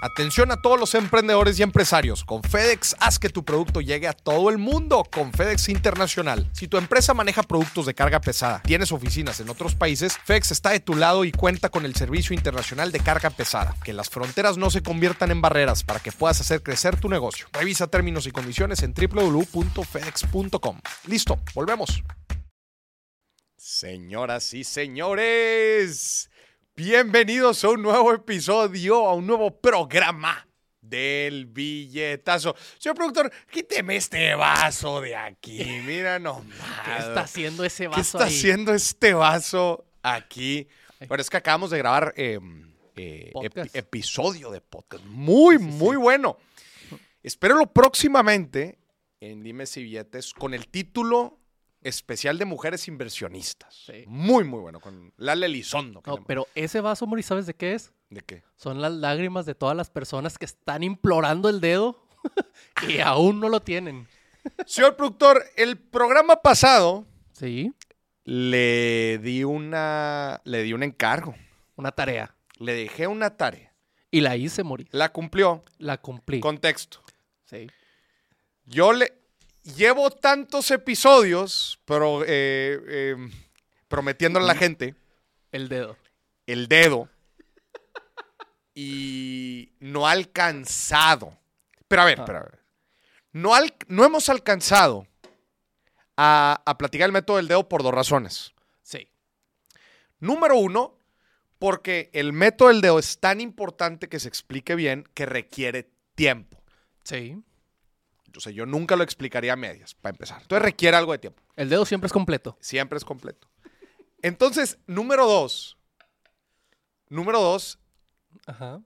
Atención a todos los emprendedores y empresarios. Con FedEx haz que tu producto llegue a todo el mundo con FedEx Internacional. Si tu empresa maneja productos de carga pesada, tienes oficinas en otros países, FedEx está de tu lado y cuenta con el servicio internacional de carga pesada. Que las fronteras no se conviertan en barreras para que puedas hacer crecer tu negocio. Revisa términos y condiciones en www.fedex.com. Listo, volvemos. Señoras y señores, bienvenidos a un nuevo episodio, a un nuevo programa del billetazo. Señor productor, quíteme este vaso de aquí. Mira nomás. ¿Qué está haciendo ese ¿Qué vaso está ahí? haciendo este vaso aquí? Bueno, es que acabamos de grabar eh, eh, episodio de podcast. Muy, muy bueno. Espérenlo próximamente en Dimes y Billetes con el título especial de mujeres inversionistas. Sí. Muy, muy bueno. Con Lala Elizondo. No, pero ese vaso, Mori, ¿sabes de qué es? ¿De qué? Son las lágrimas de todas las personas que están implorando el dedo y aún no lo tienen. Señor productor, el programa pasado Sí, le di una. Le di un encargo. una tarea. Le dejé una tarea. Y la hice, Mori. La cumplió. La cumplí. Contexto. Sí. Yo le llevo tantos episodios, pero eh, eh, prometiéndole a la gente El dedo. el dedo y no ha alcanzado. Pero a ver, Ah. pero a ver. No, al- no hemos alcanzado a, a platicar el método del dedo por dos razones. Sí. Número uno, porque el método del dedo es tan importante que se explique bien que requiere tiempo. Sí. O sea, yo nunca lo explicaría a medias, para empezar. Entonces requiere algo de tiempo. El dedo siempre es completo. Siempre es completo. Entonces, número dos. Número dos, Ajá.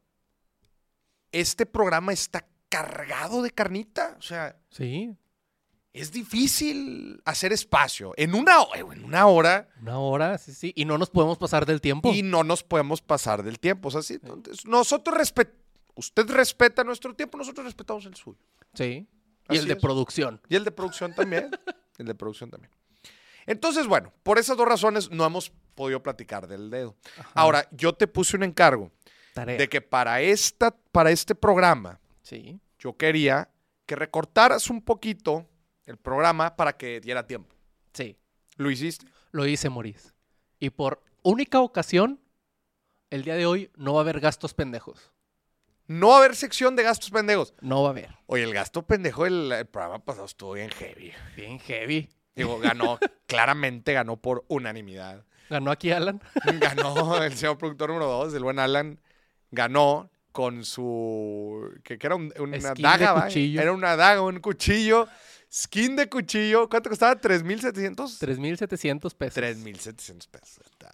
este programa está cargado de carnita. O sea, Sí. es difícil hacer espacio. En una, en una hora Una hora, sí, sí. Y no nos podemos pasar del tiempo. y no nos podemos pasar del tiempo. O sea, sí, entonces, nosotros respetamos. Usted respeta nuestro tiempo, nosotros respetamos el suyo. Sí. Y el de es. producción. Y el de producción también. el de producción también. Entonces, bueno, por esas dos razones no hemos podido platicar del dedo. Ahora, yo te puse un encargo Tarea. de que para, esta, para este programa Sí. yo quería que recortaras un poquito el programa para que diera tiempo. Sí. ¿Lo hiciste? Lo hice, Moris. Y por única ocasión, el día de hoy no va a haber gastos pendejos. No va a haber sección de gastos pendejos. No va a haber. Oye, el gasto pendejo del el programa pasado estuvo bien heavy. Bien heavy. Digo, ganó, claramente ganó por unanimidad. Ganó aquí Alan. Ganó el señor productor número 2, el buen Alan, ganó con su. que, que era un- una Skin de daga. Era una daga, un cuchillo. Skin de cuchillo. ¿Cuánto costaba? ¿3,700? 3.700 pesos. 3,700 pesos. Está,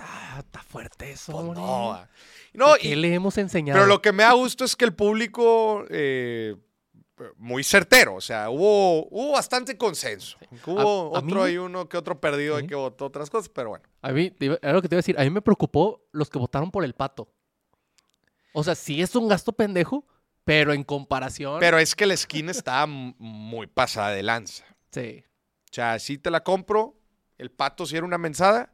Está, está fuerte eso. pues no, va. No, ¿Qué y- le hemos enseñado? pero lo que me da gusto es que el público. eh, muy certero, o sea, hubo, hubo bastante consenso. Hubo A- a mí otro hay uno que otro perdido y que votó otras cosas, pero bueno. A mí, era lo que te iba a decir. A mí me preocupó los que votaron por el pato. O sea, sí es un gasto pendejo, pero en comparación. Pero es que la skin m- muy pasada de lanza. Sí. O sea, sí te la compro. El pato sí era una mensada,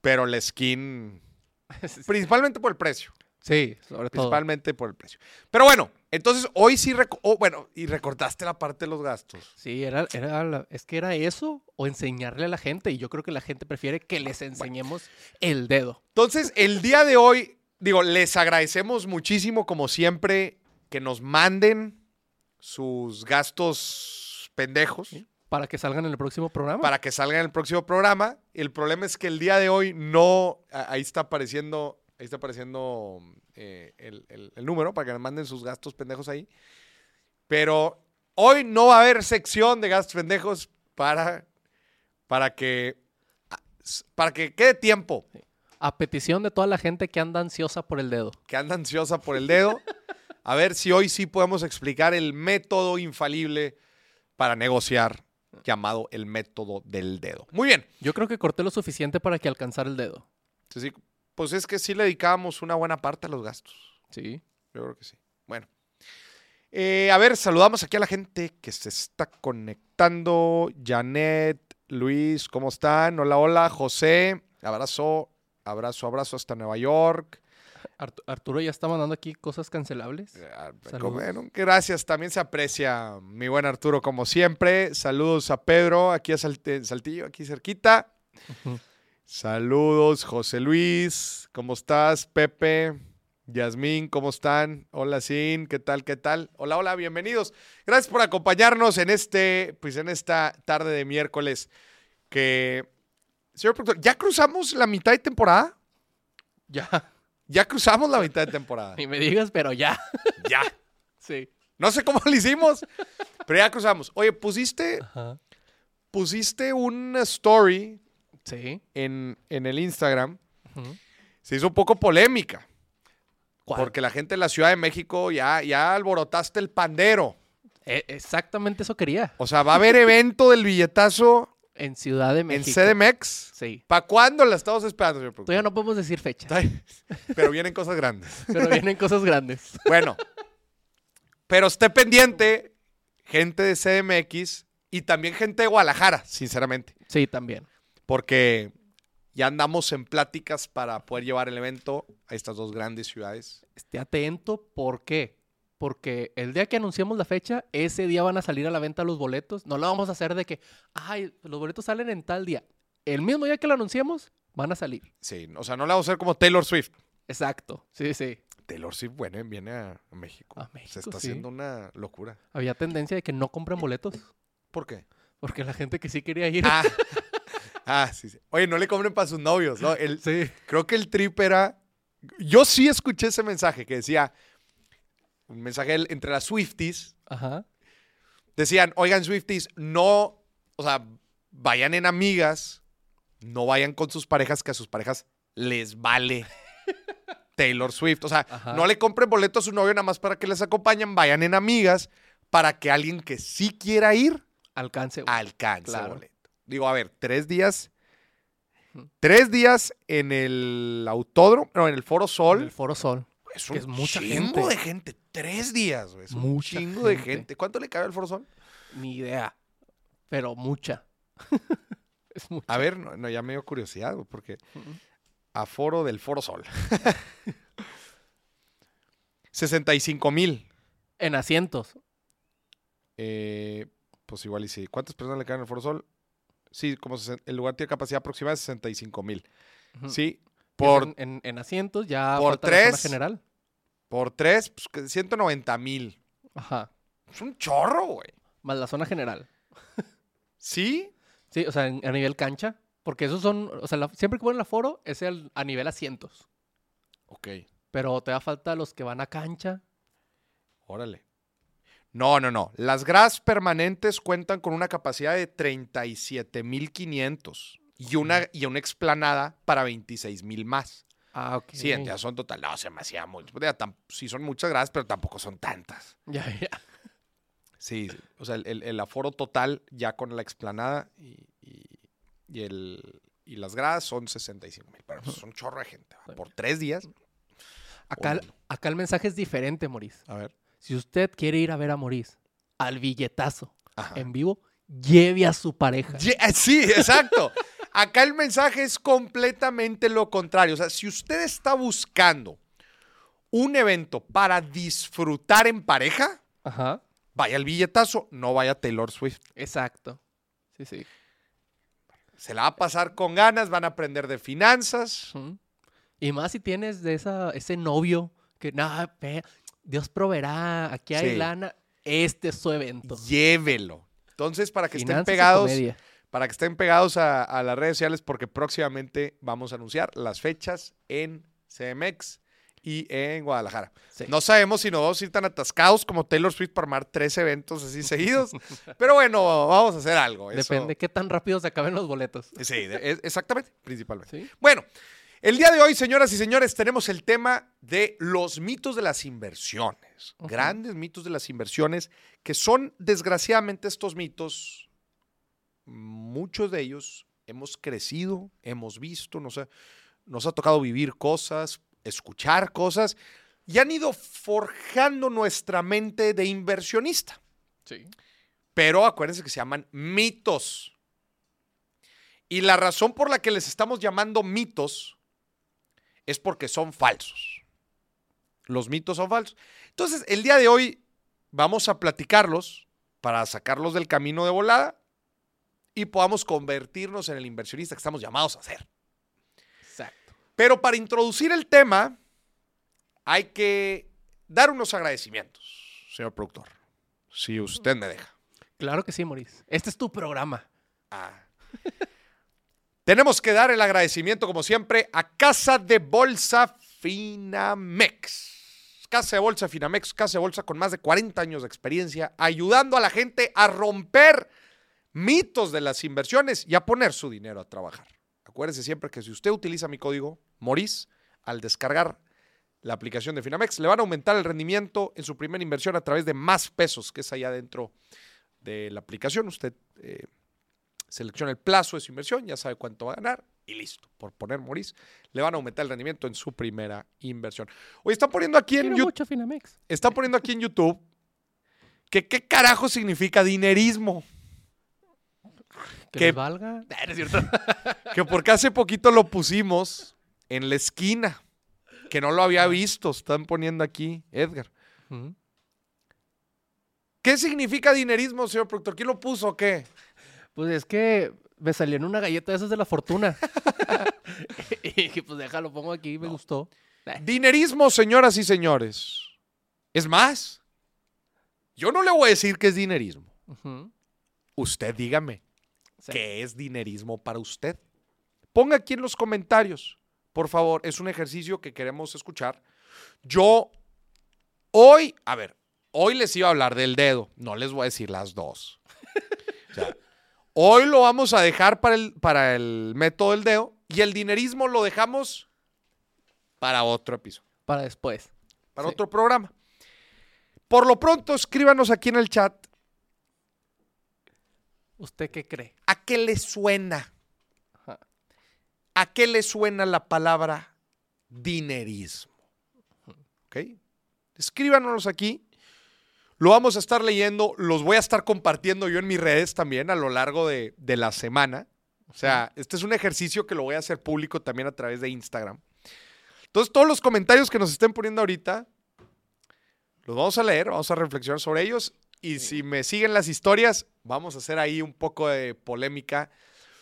pero la skin, principalmente por el precio. Sí, sobre todo. Principalmente por el precio. Pero bueno, entonces hoy sí, oh, bueno, y recortaste la parte de los gastos. Sí, era, era la- es que era eso o enseñarle a la gente. Y yo creo que la gente prefiere que les enseñemos el dedo. Entonces, el día de hoy, digo, les agradecemos muchísimo, como siempre, que nos manden sus gastos pendejos. Para que salgan en el próximo programa. para que salga en el próximo programa. El problema es que el día de hoy no. Ahí está apareciendo. Ahí está apareciendo eh, el, el- el número para que nos manden sus gastos pendejos ahí. Pero hoy no va a haber sección de gastos pendejos para, para que. Para que quede tiempo. A petición de toda la gente que anda ansiosa por el dedo. Que anda ansiosa por el dedo. A ver si hoy sí podemos explicar el método infalible para negociar, llamado el método del dedo. Muy bien. Yo creo que corté lo suficiente para que alcanzara el dedo. Sí, sí, pues es que sí le dedicábamos una buena parte a los gastos. Sí. Yo creo que sí. Bueno. Eh, a ver, saludamos aquí a la gente que se está conectando. Janet, Luis, ¿cómo están? Hola, hola. José, abrazo, abrazo, abrazo hasta Nueva York. Artu- Arturo ya está mandando aquí cosas cancelables. Ah, Saludos. bueno, gracias, también se aprecia mi buen Arturo como siempre. Saludos a Pedro, aquí a Saltillo, aquí cerquita. Saludos, José Luis, ¿cómo estás? Pepe, Yasmín, ¿cómo están? Hola, Sin, ¿qué tal? ¿Qué tal? Hola, hola, bienvenidos. Gracias por acompañarnos en este, pues en esta tarde de miércoles que, señor productor, ¿ya cruzamos la mitad de temporada? Ya, Ya cruzamos la mitad de temporada. ni me digas, pero ya. Ya. Sí. No sé cómo lo hicimos, pero ya cruzamos. Oye, pusiste, Ajá. pusiste una story Sí. en, en el Instagram. Se hizo un poco polémica. ¿Cuál? Porque la gente de la Ciudad de México ya, ya alborotaste el pandero. E- exactamente eso quería. O sea, va a haber evento del billetazo En Ciudad de en México. CDMX. Sí. ¿Para cuándo la estamos esperando, señor? Todavía no podemos decir fecha, Pero vienen cosas grandes. pero vienen cosas grandes. Bueno, pero esté pendiente, gente de CDMX y también gente de Guadalajara, sinceramente. Sí, también. Porque ya andamos en pláticas para poder llevar el evento a estas dos grandes ciudades. Esté atento, ¿por qué? Porque el día que anunciamos la fecha, ese día van a salir a la venta los boletos. No lo vamos a hacer de que, ay, los boletos salen en tal día. El mismo día que lo anunciamos, van a salir. Sí, o sea, no la vamos a hacer como Taylor Swift. Exacto. Sí, sí. Taylor Swift, bueno, viene a, a México. A Se México, está sí. haciendo una locura. Había tendencia de que no compren boletos. ¿Por qué? Porque la gente que sí quería ir. Ah, ah, sí, sí. Oye, no le compren para sus novios, ¿no? El, Sí. Creo que el trip era. Yo sí escuché ese mensaje que decía. Un mensaje entre las Swifties. Ajá. Decían, oigan, Swifties, no. O sea, vayan en amigas. No vayan con sus parejas, que a sus parejas les vale Taylor Swift. O sea, Ajá. no le compren boleto a su novio nada más para que les acompañen. Vayan en amigas para que alguien que sí quiera ir Alcance. alcance Claro. boleto. Digo, a ver, tres días. Tres días en el autódromo, no, en el Foro En Sol. el Foro Sol. Es que un es mucha gente. de gente. Tres días, güey. Es un Mucha chingo de gente. gente. ¿Cuánto le cabe al Foro Sol? Ni idea. Pero mucha. es mucha. A ver, no, no, ya me dio curiosidad, güey, porque Ujú. aforo del Foro Sol. 65 mil. En asientos. Eh, pues igual y sí. ¿Cuántas personas le caben al Foro Sol? Sí, como el lugar tiene capacidad aproximada de 65 mil. Sí, por, En, en- en asientos ya por tres. general. Por tres, pues que 190 mil. Ajá. Es un chorro, güey. Más la zona general. ¿Sí? Sí, o sea, en- a nivel cancha. Porque esos son, o sea, la- siempre que ponen el aforo es el, a nivel asientos. Ok. Pero te da falta los que van a cancha. Órale. No, no, no. Las gradas permanentes cuentan con una capacidad de 37.500 y una, y una explanada para 26.000 más. Ah, ok. Sí, ya son total. No, se me hacía mucho. Ya tam- Sí, son muchas gradas, pero tampoco son tantas. Ya, ya. Sí, o sea, el, el- el aforo total ya con la explanada y, y- y el, y las gradas son 65 mil. Pero pues, son un chorro de gente. ¿va? Por tres días. Acá, acá el mensaje es diferente, Moris. A ver. Si usted quiere ir a ver a Moris al billetazo Ajá. en vivo, lleve a su pareja. Ye- eh, Sí, exacto. Acá el mensaje es completamente lo contrario. O sea, si usted está buscando un evento para disfrutar en pareja, Ajá. vaya al billetazo, no vaya a Taylor Swift. Exacto. Sí, sí. Se la va a pasar con ganas, van a aprender de finanzas. Y más si tienes de esa, ese novio que, no, ve, Dios proveerá, aquí hay Sí. lana, este es su evento. Llévelo. Entonces, para que Finanzas estén y pegados, comedia. Para que estén pegados a, a las redes sociales, porque próximamente vamos a anunciar las fechas en CMX y en Guadalajara. Sí. No sabemos si nos vamos a ir tan atascados como Taylor Swift para armar tres eventos así seguidos. pero bueno, vamos a hacer algo. eso- Depende qué tan rápido se acaben los boletos. Sí, de- exactamente, principalmente. ¿Sí? Bueno, el día de hoy, señoras y señores, tenemos el tema de los mitos de las inversiones. Grandes mitos de las inversiones, que son, desgraciadamente, estos mitos, muchos de ellos hemos crecido, hemos visto, nos ha, nos ha tocado vivir cosas, escuchar cosas, y han ido forjando nuestra mente de inversionista. Sí. Pero acuérdense que se llaman mitos. Y la razón por la que les estamos llamando mitos es porque son falsos. Los mitos son falsos. Entonces, el día de hoy vamos a platicarlos para sacarlos del camino de volada y podamos convertirnos en el inversionista que estamos llamados a ser. Exacto. Pero para introducir el tema, hay que dar unos agradecimientos, señor productor, si usted me deja. Claro que sí, Maurice. Este es tu programa. Ah. Tenemos que dar el agradecimiento, como siempre, a Casa de Bolsa Finamex. Casa de Bolsa Finamex, Casa de Bolsa con más de 40 años de experiencia, ayudando a la gente a romper mitos de las inversiones y a poner su dinero a trabajar. Acuérdese siempre que si usted utiliza mi código MORIS, al descargar la aplicación de Finamex, le van a aumentar el rendimiento en su primera inversión a través de más pesos, que es allá dentro de la aplicación. Usted eh, selecciona el plazo de su inversión, ya sabe cuánto va a ganar y listo. Por poner Moris, le van a aumentar el rendimiento en su primera inversión. Hoy están poniendo aquí en YouTube, están poniendo aquí en YouTube que qué carajo significa dinerismo. Que Que- valga. Ah, no es cierto. Que porque hace poquito lo pusimos en la esquina, que no lo había visto, están poniendo aquí, Edgar. ¿Qué significa dinerismo, señor productor? ¿Quién lo puso o qué? Pues es que me salió en una galleta de esas de la fortuna. y pues déjalo, pongo aquí, me gustó. Dinerismo, señoras y señores. Es más, yo no le voy a decir que es dinerismo. Usted dígame, Sí. ¿qué es dinerismo para usted? Ponga aquí en los comentarios, por favor, es un ejercicio que queremos escuchar. Yo hoy, a ver, hoy les iba a hablar del dedo, no les voy a decir las dos. O sea, hoy lo vamos a dejar para el, para el método del dedo y el dinerismo lo dejamos para otro episodio Para después. para Sí. otro programa. Por lo pronto, escríbanos aquí en el chat ¿Usted qué cree? a qué le suena, Ajá. a qué le suena la palabra dinerismo. ¿Ok? Escríbanos aquí. Lo vamos a estar leyendo, los voy a estar compartiendo yo en mis redes también a lo largo de, de la semana. O sea, este es un ejercicio que lo voy a hacer público también a través de Instagram. Entonces, todos los comentarios que nos estén poniendo ahorita, los vamos a leer, vamos a reflexionar sobre ellos. Y si me siguen las historias, vamos a hacer ahí un poco de polémica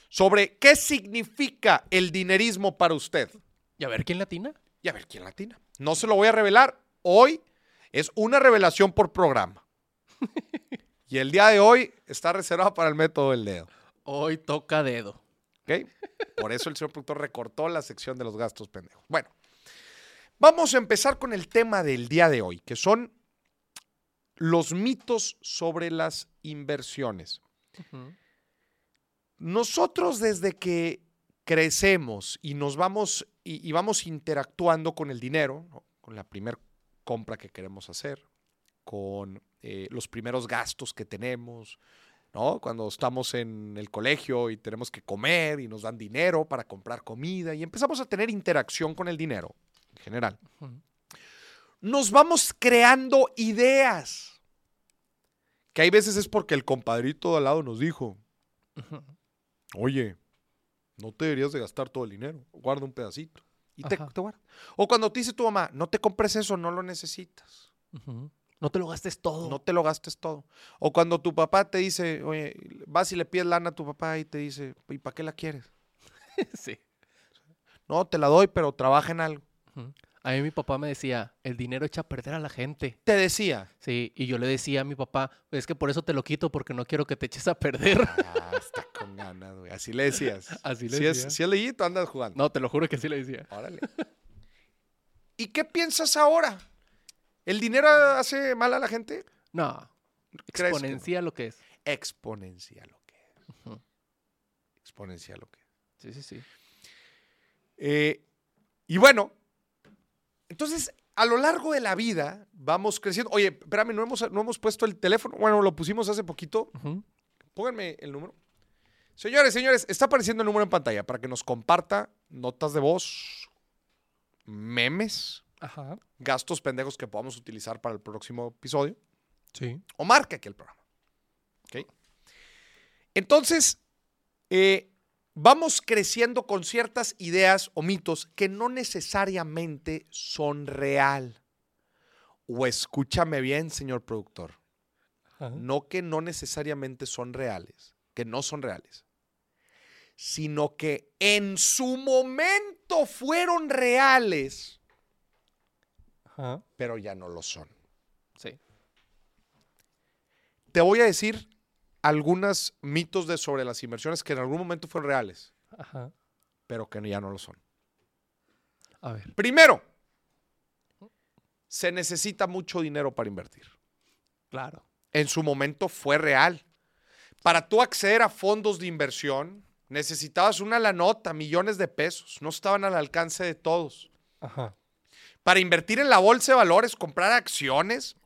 sobre qué significa el dinerismo para usted. ¿Y a ver quién latina? Y a ver quién latina. No se lo voy a revelar. Hoy es una revelación por programa. y el día de hoy está reservado para el método del dedo. Hoy toca dedo. ¿Ok? Por eso el señor productor recortó la sección de los gastos pendejos. Bueno, vamos a empezar con el tema del día de hoy, que son los mitos sobre las inversiones. Nosotros desde que crecemos y nos vamos y, y vamos interactuando con el dinero, ¿no? con la primera compra que queremos hacer, con eh, los primeros gastos que tenemos, ¿no? Cuando estamos en el colegio y tenemos que comer y nos dan dinero para comprar comida y empezamos a tener interacción con el dinero en general. Nos vamos creando ideas. Que hay veces es porque el compadrito de al lado nos dijo, oye, no te deberías de gastar todo el dinero, guarda un pedacito. Y te, guarda. O cuando te dice tu mamá, no te compres eso, no lo necesitas. No te lo gastes todo. No te lo gastes todo. O cuando tu papá te dice, oye, vas y le pides lana a tu papá y te dice, ¿y para qué la quieres? sí. No, te la doy, pero trabaja en algo. A mí mi papá me decía, el dinero echa a perder a la gente. Te decía. Sí, y yo le decía a mi papá, es que por eso te lo quito, porque no quiero que te eches a perder. Ah, está con ganas, güey. Así le decías. Así le si decía. Es, si es leyito, andas jugando. No, te lo juro que sí le decía. Órale. ¿Y qué piensas ahora? ¿El dinero hace mal a la gente? No, exponencia lo que es. Exponencial lo que es. Ujú. Exponencial lo que es. Sí, sí, sí. Eh, y bueno, entonces a lo largo de la vida vamos creciendo. Oye, espérame, no hemos, no hemos puesto el teléfono. Bueno, lo pusimos hace poquito. Ujú. Pónganme el número. Señores, señores, está apareciendo el número en pantalla para que nos comparta notas de voz, memes, Ajá. gastos pendejos que podamos utilizar para el próximo episodio. Sí. o marque aquí el programa. ¿Ok? Entonces, eh, vamos creciendo con ciertas ideas o mitos que no necesariamente son real. O escúchame bien, señor productor. Ajá. No que no necesariamente son reales, que no son reales, sino que en su momento fueron reales, Ajá. pero ya no lo son. Sí. Te voy a decir algunos mitos de sobre las inversiones que en algún momento fueron reales, Ajá. pero que ya no lo son. A ver. Primero, se necesita mucho dinero para invertir. Claro. En su momento fue real. Para tú acceder a fondos de inversión, necesitabas una la nota, millones de pesos. No estaban al alcance de todos. Ajá. Para invertir en la bolsa de valores, comprar acciones,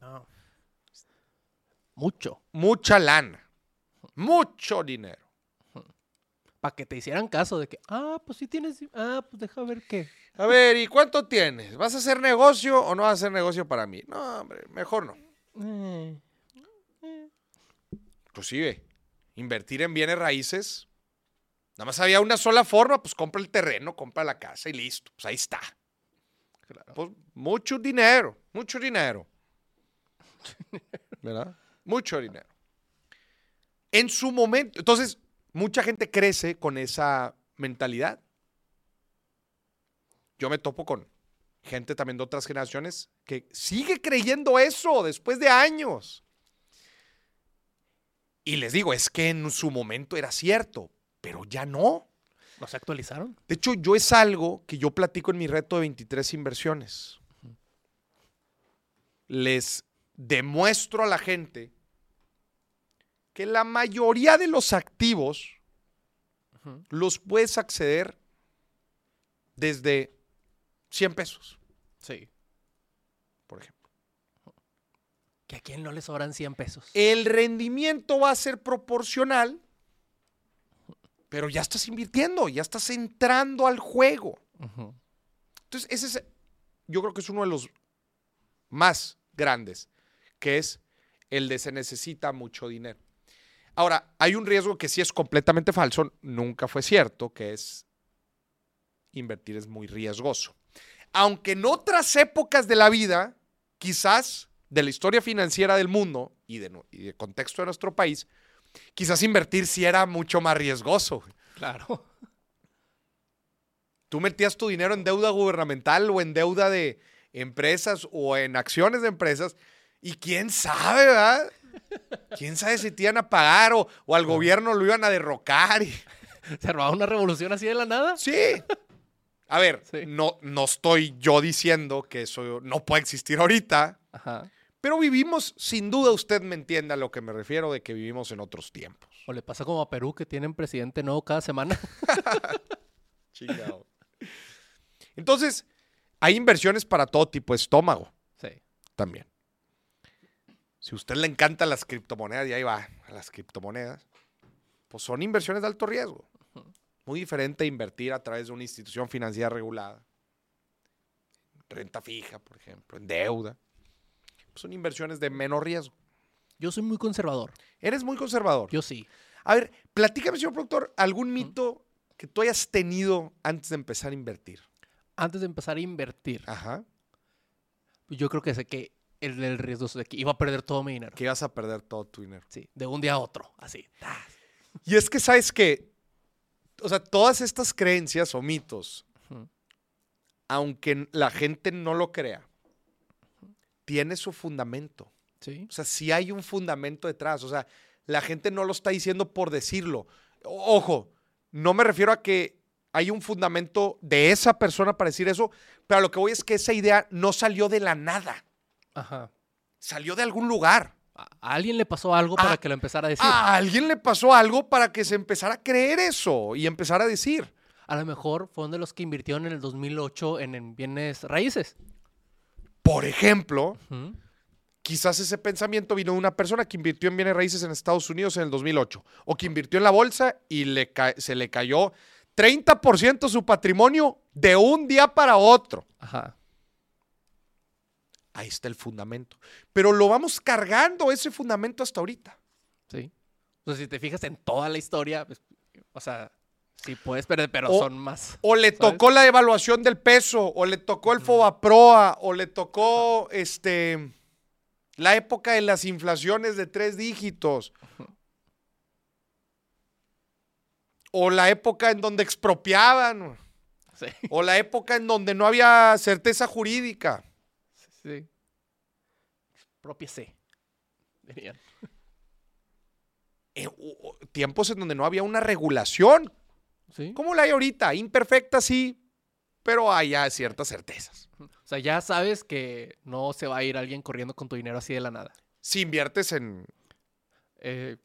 Mucho. mucha lana. Mucho dinero. Para que te hicieran caso de que, ah, pues sí tienes. Ah, pues deja ver qué. A ver, ¿y cuánto tienes? ¿Vas a hacer negocio o no vas a hacer negocio para mí? No, hombre, mejor no. Eh, Inclusive, invertir en bienes raíces. Nada más había una sola forma, pues compra el terreno, compra la casa y listo. Pues ahí está. claro. Pues mucho dinero, mucho dinero. ¿Verdad? Mucho dinero. En su momento, entonces, mucha gente crece con esa mentalidad. Yo me topo con gente también de otras generaciones que sigue creyendo eso después de años. Y les digo, es que en su momento era cierto, pero ya no. ¿No se actualizaron? De hecho, yo es algo que yo platico en mi reto de 23 inversiones. Les demuestro a la gente que la mayoría de los activos los puedes acceder desde 100 pesos, Sí. por ejemplo. Que a quién no le sobran 100 pesos. El rendimiento va a ser proporcional, pero ya estás invirtiendo, ya estás entrando al juego. Entonces, ese es, yo creo que es uno de los más grandes, que es el de se necesita mucho dinero. Ahora, hay un riesgo que sí es completamente falso, nunca fue cierto, que es invertir es muy riesgoso. Aunque en otras épocas de la vida, quizás de la historia financiera del mundo y de, nu- y de contexto de nuestro país, quizás invertir sí era mucho más riesgoso. Claro. Tú metías tu dinero en deuda gubernamental o en deuda de empresas o en acciones de empresas y quién sabe, ¿verdad? ¿Quién sabe si te iban a pagar o, o al gobierno lo iban a derrocar? y- ¿Se robaba una revolución así de la nada? Sí. A ver, Sí. no, no estoy yo diciendo que eso no puede existir ahorita, Ajá. pero vivimos, sin duda usted me entiende a lo que me refiero de que vivimos en otros tiempos. O le pasa como a Perú que tienen presidente nuevo cada semana. Chingado. Entonces, hay inversiones para todo tipo de estómago. Sí. también. Si a usted le encantan las criptomonedas, y ahí va, a las criptomonedas, pues son inversiones de alto riesgo. Muy diferente a invertir a través de una institución financiera regulada. Renta fija, por ejemplo, en deuda. Pues son inversiones de menos riesgo. Yo soy muy conservador. Eres muy conservador. Yo sí. A ver, platícame, señor productor, algún mito que tú hayas tenido antes de empezar a invertir. Antes de empezar a invertir, Ajá. yo creo que sé que el del riesgo de que iba a perder todo mi dinero. Que ibas a perder todo tu dinero. Sí, de un día a otro, así. Y es que, ¿sabes qué? O sea, todas estas creencias o mitos, aunque la gente no lo crea, tiene su fundamento. Sí. O sea, sí hay un fundamento detrás. O sea, la gente no lo está diciendo por decirlo. O- Ojo, no me refiero a que hay un fundamento de esa persona para decir eso, pero a lo que voy es que esa idea no salió de la nada, Ajá. salió de algún lugar. A alguien le pasó algo para Ah, que lo empezara a decir. A alguien le pasó algo para que se empezara a creer eso y empezar a decir. A lo mejor fueron de los que invirtieron en el 2008 en, en bienes raíces. Por ejemplo, quizás ese pensamiento vino de una persona que invirtió en bienes raíces en Estados Unidos en el 2008 o que invirtió en la bolsa y le se le cayó 30% su patrimonio de un día para otro. Ajá. Ahí está el fundamento. Pero lo vamos cargando ese fundamento hasta ahorita. Sí. Entonces, si te fijas en toda la historia, pues, o sea, Sí, puedes, pero, pero O- son más. O le ¿Sabes? tocó la devaluación del peso, o le tocó el Fobaproa, o le tocó este la época de las inflaciones de tres dígitos. O la época en donde expropiaban, Sí, o la época en donde no había certeza jurídica. sí. Propia C. Dirían. Eh, o tiempos en donde no había una regulación, Sí. como la hay ahorita, imperfecta sí, pero hay ya ciertas certezas. O sea, ya sabes que no se va a ir alguien corriendo con tu dinero así de la nada. Si inviertes en Eh,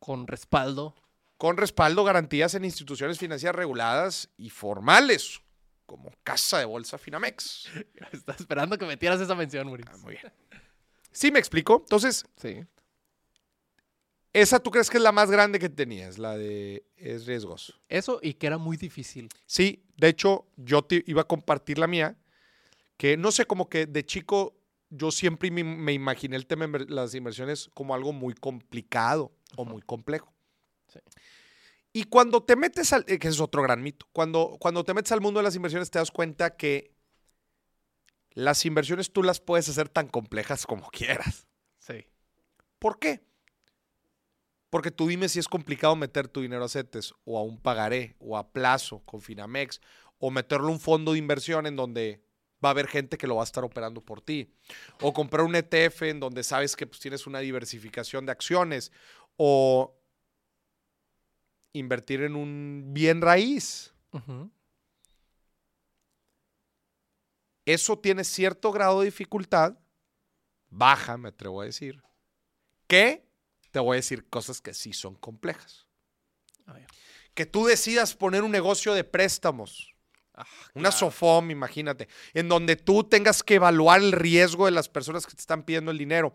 con respaldo. con respaldo, garantías en instituciones financieras reguladas y formales, como Casa de Bolsa Finamex. Estaba esperando que metieras esa mención, Muris. Ah, muy bien. ¿Sí me explico? Entonces, Sí. esa tú crees que es la más grande que tenías, la de es riesgoso. Eso y que era muy difícil. Sí, de hecho, yo te iba a compartir la mía, que no sé, como que de chico yo siempre me, me imaginé el tema de las inversiones como algo muy complicado o muy complejo. Sí. Y cuando te metes al, eh, que es otro gran mito, cuando, cuando te metes al mundo de las inversiones te das cuenta que las inversiones tú las puedes hacer tan complejas como quieras. Sí. ¿Por qué? Porque tú dime si es complicado meter tu dinero a CETES o a un pagaré o a plazo con Finamex o meterlo a un fondo de inversión en donde va a haber gente que lo va a estar operando por ti. O comprar un ETF en donde sabes que pues, tienes una diversificación de acciones. O invertir en un bien raíz. Eso tiene cierto grado de dificultad, baja, me atrevo a decir, que te voy a decir cosas que sí son complejas. Que tú decidas poner un negocio de préstamos, Ah, una claro. SOFOM, imagínate, en donde tú tengas que evaluar el riesgo de las personas que te están pidiendo el dinero.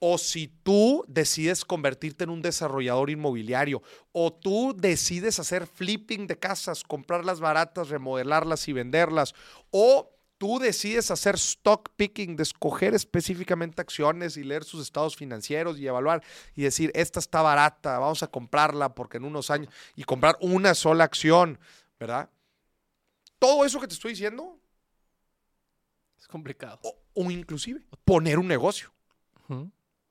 O si tú decides convertirte en un desarrollador inmobiliario, o tú decides hacer flipping de casas, comprarlas baratas, remodelarlas y venderlas, o tú decides hacer stock picking, de escoger específicamente acciones y leer sus estados financieros y evaluar y decir, esta está barata, vamos a comprarla porque en unos años, y comprar una sola acción, ¿verdad? Todo eso que te estoy diciendo, Es complicado. o, o inclusive poner un negocio,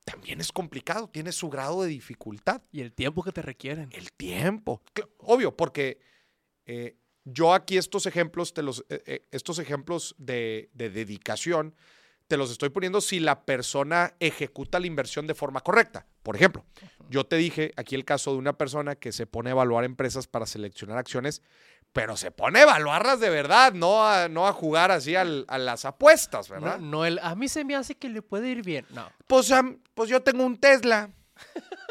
también es complicado, tiene su grado de dificultad. Y el tiempo que te requieren. El tiempo. Obvio, porque eh, yo aquí estos ejemplos, te los, eh, eh, estos ejemplos de, de dedicación, te los estoy poniendo si la persona ejecuta la inversión de forma correcta. Por ejemplo, yo te dije aquí el caso de una persona que se pone a evaluar empresas para seleccionar acciones, pero se pone a evaluarlas de verdad, no a, no a jugar así al- a las apuestas, No, ¿verdad? no el, a mí se me hace que le puede ir bien. No. Pues, pues yo tengo un Tesla.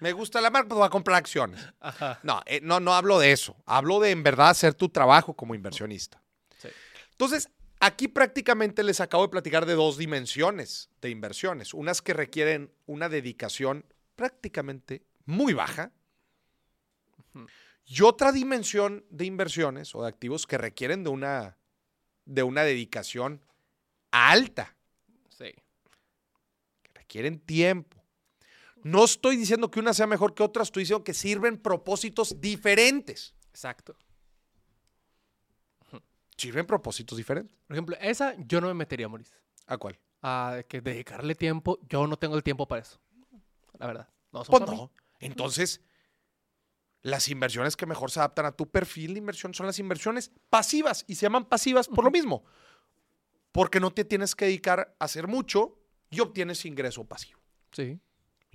Me gusta la marca, pues voy a comprar acciones. Ajá. No, eh, no, no hablo de eso. Hablo de en verdad hacer tu trabajo como inversionista. Sí. Entonces, aquí prácticamente les acabo de platicar de dos dimensiones de inversiones. Unas que requieren una dedicación prácticamente muy baja. Y otra dimensión de inversiones o de activos que requieren de una, de una dedicación alta, Sí. que requieren tiempo. No estoy diciendo que una sea mejor que otra, estoy diciendo que sirven propósitos diferentes. Exacto. Sirven propósitos diferentes. Por ejemplo, esa yo no me metería, Maurice. ¿A cuál? A que dedicarle tiempo, yo no tengo el tiempo para eso. La verdad. No, son Pues para mí. no. Entonces, las inversiones que mejor se adaptan a tu perfil de inversión son las inversiones pasivas y se llaman pasivas por lo mismo. Porque no te tienes que dedicar a hacer mucho y obtienes ingreso pasivo. Sí.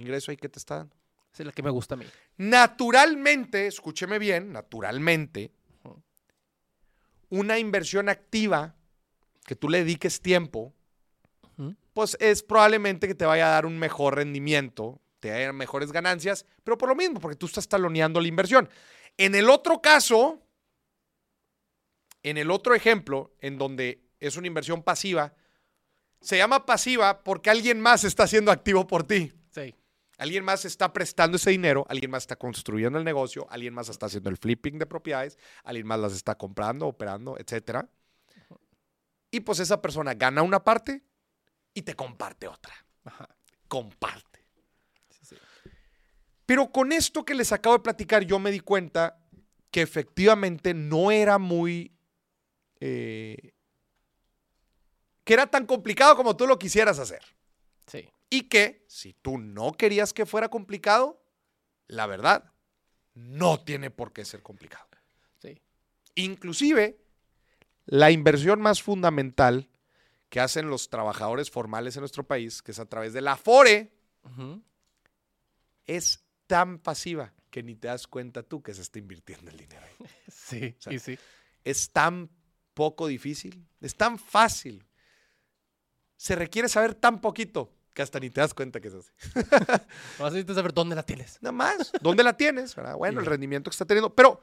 Ingreso ahí que te está dando. Esa es la que me gusta a mí. Naturalmente, escúcheme bien, naturalmente, una inversión activa que tú le dediques tiempo, pues es probablemente que te vaya a dar un mejor rendimiento, te vaya a dar mejores ganancias, pero por lo mismo, porque tú estás taloneando la inversión. En el otro caso, en el otro ejemplo, en donde es una inversión pasiva, se llama pasiva porque alguien más está siendo activo por ti. Sí. Alguien más está prestando ese dinero, alguien más está construyendo el negocio, alguien más está haciendo el flipping de propiedades, alguien más las está comprando, operando, etcétera. Y pues esa persona gana una parte y te comparte otra. Ajá. Comparte. Sí, sí. Pero con esto que les acabo de platicar, yo me di cuenta que efectivamente no era muy... eh, que era tan complicado como tú lo quisieras hacer. Sí. Y que si tú no querías que fuera complicado, la verdad, no tiene por qué ser complicado. Sí. Inclusive, la inversión más fundamental que hacen los trabajadores formales en nuestro país, que es a través de la FORE, es tan pasiva que ni te das cuenta tú que se está invirtiendo el dinero ahí. Sí, sea, y sí. Es tan poco difícil, es tan fácil. Se requiere saber tan poquito que hasta ni te das cuenta que es así. Vas a saber dónde la tienes. Nada más. ¿Dónde la tienes? ¿verdad? Bueno, el rendimiento que está teniendo. Pero,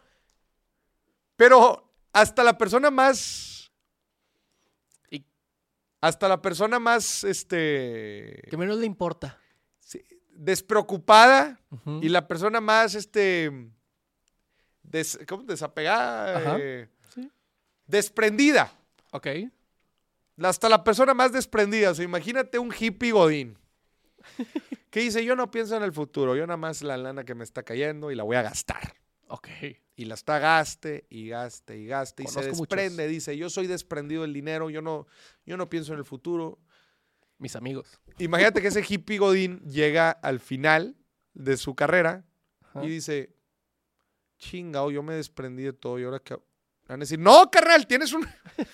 pero hasta la persona más. Y- Hasta la persona más este, Que menos le importa. sí, despreocupada y la persona más este, des- ¿cómo? desapegada, eh, Sí. desprendida. Ok. Hasta la persona más desprendida. O sea, imagínate un hippie godín. Que dice, yo no pienso en el futuro, yo nada más la lana que me está cayendo y la voy a gastar. Ok. Y la está gaste y gaste y gaste y se muchos. desprende. Dice, yo soy desprendido del dinero, yo no, yo no pienso en el futuro. Mis amigos. Imagínate que ese hippie godín llega al final de su carrera Ajá. y dice, chingao, yo me desprendí de todo y ahora que... Van a decir, no, carnal, tienes un...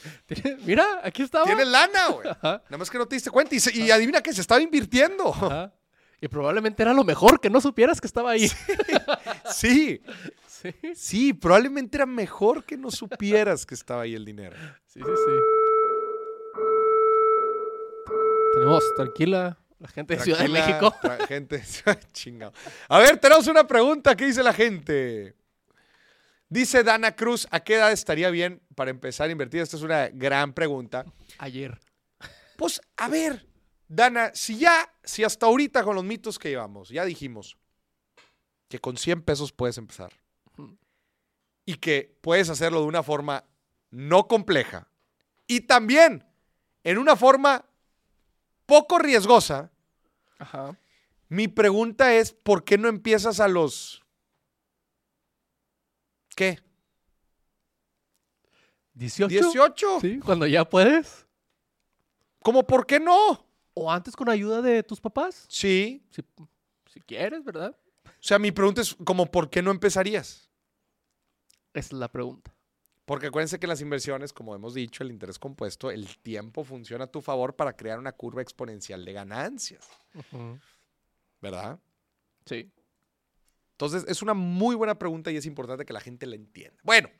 Mira, aquí estaba. Tienes lana, güey. Nada más que no te diste cuenta. Y, se- y adivina que se estaba invirtiendo. Ajá. Y probablemente era lo mejor que no supieras que estaba ahí. Sí, Sí, sí, probablemente era mejor que no supieras que estaba ahí el dinero. sí, sí. sí. Tenemos tranquila la gente de Ciudad de México. gente, chingado. A ver, tenemos una pregunta. ¿Qué dice la gente? Dice Dana Cruz, ¿a qué edad estaría bien para empezar a invertir? Esta es una gran pregunta. Ayer. Pues, a ver, Dana, si ya, si hasta ahorita con los mitos que llevamos, ya dijimos que con 100 pesos puedes empezar y que puedes hacerlo de una forma no compleja y también en una forma poco riesgosa, Ajá. mi pregunta es, ¿por qué no empiezas a los... ¿Qué? 18. ¿18? Sí, cuando ya puedes. ¿Cómo por qué no? O antes con ayuda de tus papás. Sí. Si, si quieres, ¿verdad? O sea, mi pregunta es, como, ¿por qué no empezarías? Esa es la pregunta. Porque acuérdense que las inversiones, como hemos dicho, el interés compuesto, el tiempo funciona a tu favor para crear una curva exponencial de ganancias. ¿verdad? Sí. Entonces, es una muy buena pregunta y es importante que la gente la entienda. Bueno,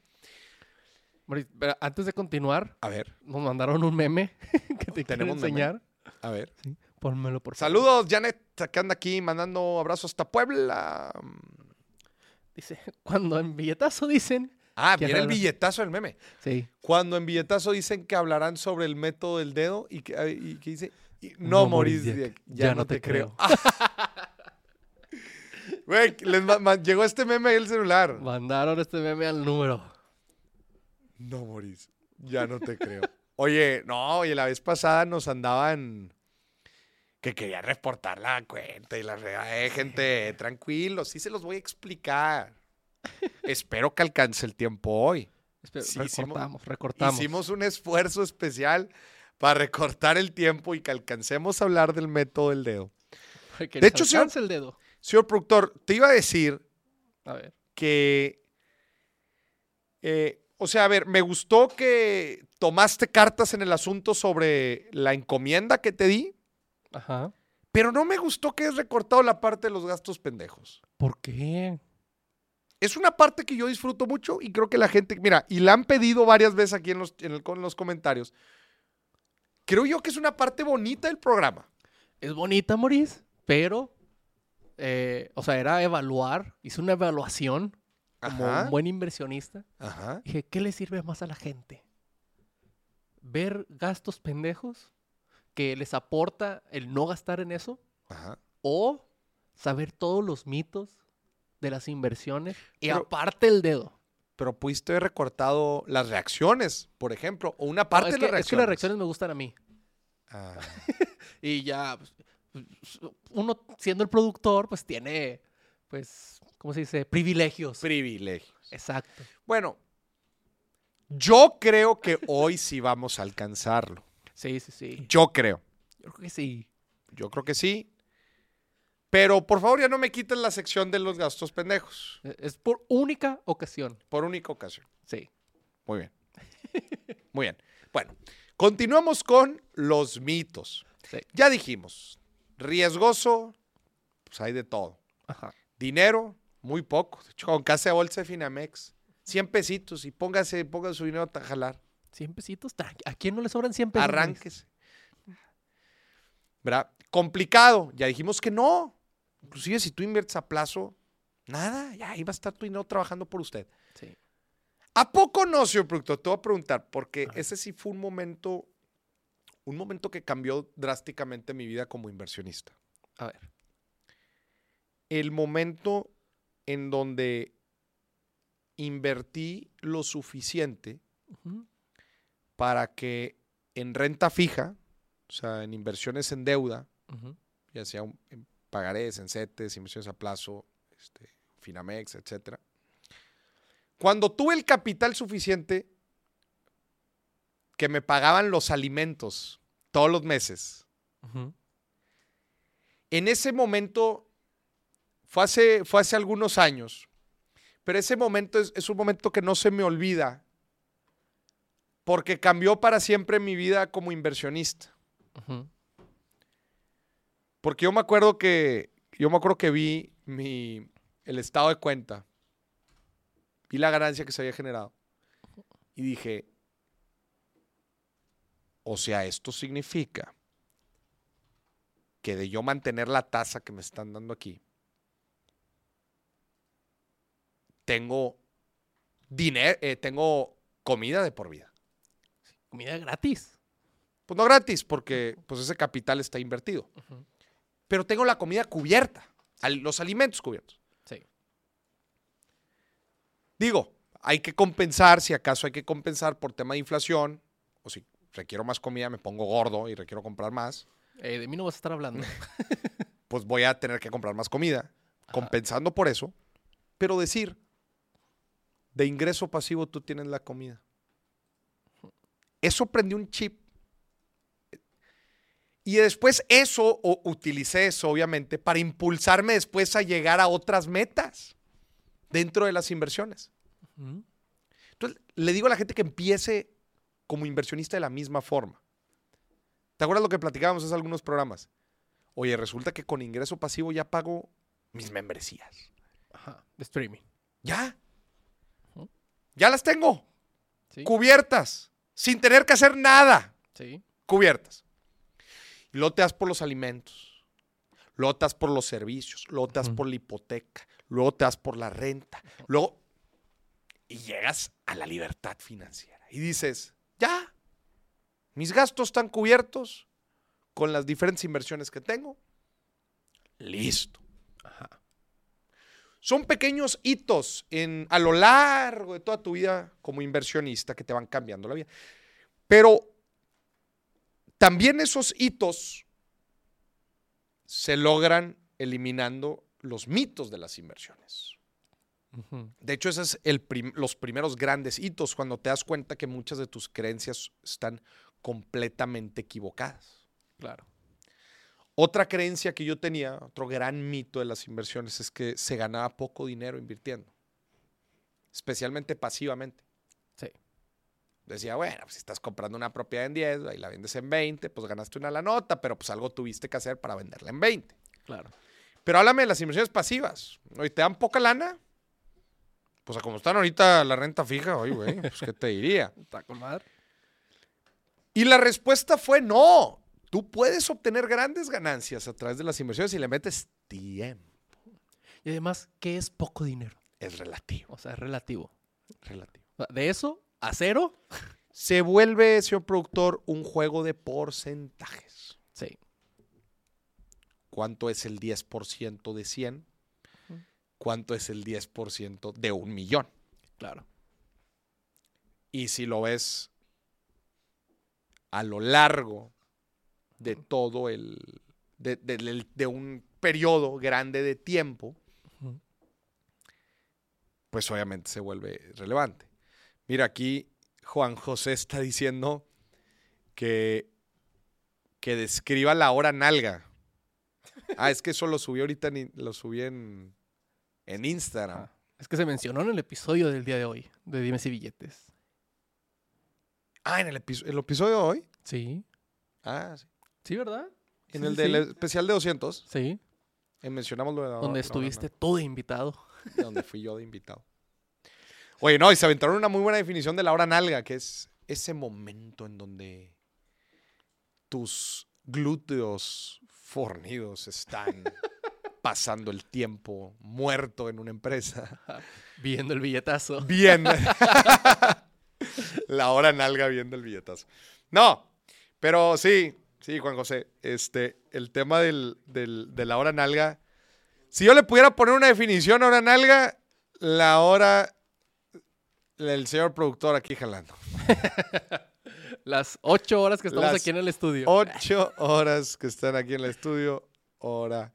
pero antes de continuar, a ver, nos mandaron un meme que te quiero enseñar. a ver. Pónmelo, por favor. Saludos, Janet, que anda aquí mandando abrazos hasta Puebla. Dice, cuando en billetazo dicen... Ah, ¿Quién viene el billetazo del meme. Sí. Cuando en billetazo dicen que hablarán sobre el método del dedo y que, y que dice, no, Maurice, Dieck, ya, no te creo. Güey, les llegó este meme ahí el celular. Mandaron este meme al número. No, Maurice, ya no te creo. Oye, no, oye, la vez pasada nos andaban que quería reportar la cuenta y la eh, gente, tranquilo, sí se los voy a explicar. Espero que alcance el tiempo hoy. Sí, hicimos- recortamos, recortamos. Hicimos un esfuerzo especial para recortar el tiempo y que alcancemos a hablar del método del dedo. Que de hecho, señor- alcance el dedo. Señor productor, te iba a decir A ver. que, eh, o sea, a ver, me gustó que tomaste cartas en el asunto sobre la encomienda que te di, Ajá. pero no me gustó que hayas recortado la parte de los gastos pendejos. ¿Por qué? Es una parte que yo disfruto mucho y creo que la gente, mira, y la han pedido varias veces aquí en los, en el- con los comentarios. Creo yo que es una parte bonita del programa. Es bonita, Maurice, pero... eh, o sea, era evaluar. Hice una evaluación como Ajá. un buen inversionista. Ajá. Dije, ¿qué le sirve más a la gente? ¿Ver gastos pendejos que les aporta el no gastar en eso? Ajá. ¿O saber todos los mitos de las inversiones? Y Pero- aparte el dedo. Pero pudiste haber recortado las reacciones, por ejemplo, o una No, parte es, de que, las es que reacciones. las reacciones me gustan a mí. Ah, Y ya, pues, uno siendo el productor, pues tiene, pues, ¿cómo se dice? Privilegios. privilegios. Exacto. Bueno, yo creo que hoy sí vamos a alcanzarlo. Sí, sí, sí. Yo creo. Yo creo que sí. Yo creo que sí. Pero por favor ya no me quiten la sección de los gastos pendejos. E- Es por única ocasión. Por única ocasión. Sí. Muy bien. Muy bien. Bueno, continuamos con los mitos. Sí. Ya dijimos, riesgoso, pues hay de todo. Ajá. Dinero, muy poco. De hecho, con casa de bolsa de Finamex, 100 pesitos y póngase, póngase su dinero a jalar. 100 pesitos. ¿A quién no le sobran 100 pesos? Luis? Arránquese. ¿Verdad? Complicado. Ya dijimos que no. Inclusive si tú inviertes a plazo, nada, ya ahí va a estar tu dinero trabajando por usted. Sí. ¿A poco no, señor productor? Te voy a preguntar, porque Ajá. ese sí fue un momento, un momento que cambió drásticamente mi vida como inversionista. A ver. El momento en donde invertí lo suficiente para que en renta fija, o sea, en inversiones en deuda, ya sea un- en pagarés, en CETES, inversiones a plazo, este, Finamex, etcétera. Cuando tuve el capital suficiente que me pagaban los alimentos todos los meses, en ese momento, fue hace, fue hace algunos años, pero ese momento es, es un momento que no se me olvida porque cambió para siempre mi vida como inversionista. Porque yo me acuerdo que yo me acuerdo que vi mi el estado de cuenta. Vi la ganancia que se había generado. Y dije, o sea, esto significa que de yo mantener la tasa que me están dando aquí, tengo dinero, tengo comida de por vida. Comida gratis. Pues no gratis, porque pues ese capital está invertido. Pero tengo la comida cubierta, al- los alimentos cubiertos. Sí. Digo, hay que compensar, si acaso hay que compensar por tema de inflación, o si requiero más comida, me pongo gordo y requiero comprar más, Eh, de mí no vas a estar hablando. pues voy a tener que comprar más comida, compensando por eso, pero decir, de ingreso pasivo tú tienes la comida. Eso prendió un chip. Y después eso, o utilicé eso obviamente, para impulsarme después a llegar a otras metas dentro de las inversiones. Entonces, le digo a la gente que empiece como inversionista de la misma forma. ¿Te acuerdas lo que platicábamos hace algunos programas? Oye, resulta que con ingreso pasivo ya pago mis membresías. Ajá. De streaming. Ya. Ya las tengo. Sí. Cubiertas. Sin tener que hacer nada. Sí. Cubiertas. Y luego te das por los alimentos. Das por los servicios. Luego te das Ujú. por la hipoteca. Luego te das por la renta. Luego. Y llegas a la libertad financiera. Y dices, Mis gastos están cubiertos con las diferentes inversiones que tengo. Listo. Son pequeños hitos en, a lo largo de toda tu vida como inversionista que te van cambiando la vida. Pero también esos hitos se logran eliminando los mitos de las inversiones. De hecho, esos son los primeros grandes hitos cuando te das cuenta que muchas de tus creencias están completamente equivocadas. Claro. Otra creencia que yo tenía, otro gran mito de las inversiones, es que se ganaba poco dinero invirtiendo, especialmente pasivamente. Sí. Decía, bueno, pues si estás comprando una propiedad en 10 y la vendes en 20, pues ganaste una la nota, pero pues algo tuviste que hacer para venderla en 20. Claro. Pero háblame de las inversiones pasivas. Oye, ¿te dan poca lana? Pues a como están ahorita la renta fija, oye, güey, pues qué te diría. Está con madre. Y la respuesta fue no. Tú puedes obtener grandes ganancias a través de las inversiones si le metes tiempo. Y además, ¿qué es poco dinero? Es relativo. O sea, es relativo. relativo. De eso a cero. Se vuelve, señor productor, un juego de porcentajes. Sí. ¿Cuánto es el 10% de 100? ¿Cuánto es el 10% de un millón? Claro. Y si lo ves a lo largo de todo el, de, de- del- de un periodo grande de tiempo, pues obviamente se vuelve relevante. Mira, aquí Juan José está diciendo que, que describa la hora nalga. Ah, es que eso lo subí ahorita, lo subí en, en Instagram. Ah, es que se mencionó en el episodio del día de hoy, de Dime si billetes. Ah, en el, episo- el episodio de hoy. Sí. Ah, sí. Sí, ¿verdad? En Sí, el sí, del especial de 200, Sí. eh, mencionamos lo de la Donde hora estuviste nalga, todo invitado. donde fui yo de invitado. Oye, no, y se aventaron una muy buena definición de la hora nalga, que es ese momento en donde tus glúteos fornidos están pasando el tiempo muerto en una empresa. Viendo el billetazo. Bien. la hora nalga viendo el billetazo. No, pero sí, sí, Juan José. Este, el tema del, del- de la hora nalga. Si yo le pudiera poner una definición a hora nalga, la hora el señor productor aquí jalando. Las ocho horas que estamos Las aquí en el estudio. Ocho horas que están aquí en el estudio, hora,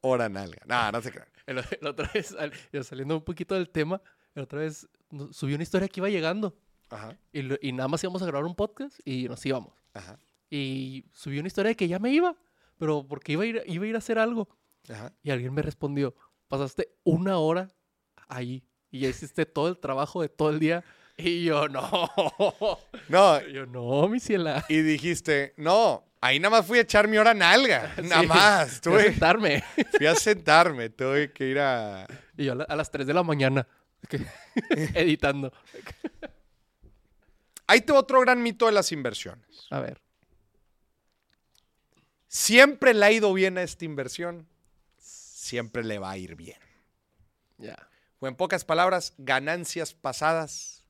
hora nalga. No, no se crean. El- La otra vez, al- yo saliendo un poquito del tema, la otra vez no- subí una historia que iba llegando. Ajá, Y, lo- y nada más íbamos a grabar un podcast y nos íbamos. ajá, Y subí una historia de que ya me iba, pero porque iba a ir, iba a, ir a hacer algo. ajá. Y alguien me respondió, pasaste una hora ahí y ya hiciste todo el trabajo de todo el día. Y yo, no. No, yo, no, mi ciela. y dijiste, no, ahí nada más fui a echar mi hora nalga. Nada Sí, más. fui a Tuve, sentarme. fui a sentarme, tuve que ir a. Y yo a, la- a las 3 de la mañana editando. Ahí te otro gran mito de las inversiones. A ver. Siempre le ha ido bien a esta inversión, siempre le va a ir bien. Ya. O en pocas palabras, ganancias pasadas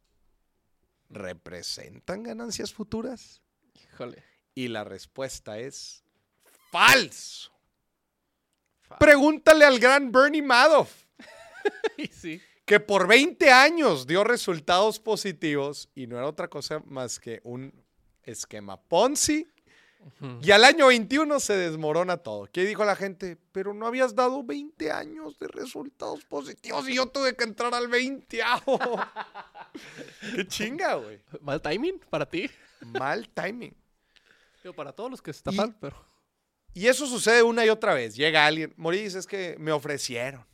representan ganancias futuras. Híjole. Y la respuesta es falso. Pregúntale al gran Bernie Madoff, sí. que por 20 años dio resultados positivos y no era otra cosa más que un esquema Ponzi. Y al año 21 se desmorona todo. ¿Qué dijo la gente? Pero no habías dado 20 años de resultados positivos y yo tuve que entrar al 20. ¡Qué chinga, güey! Mal timing para ti. Mal timing. Digo, para todos los que está Y- mal, pero. Y eso sucede una y otra vez. Llega alguien, Moris, es que me ofrecieron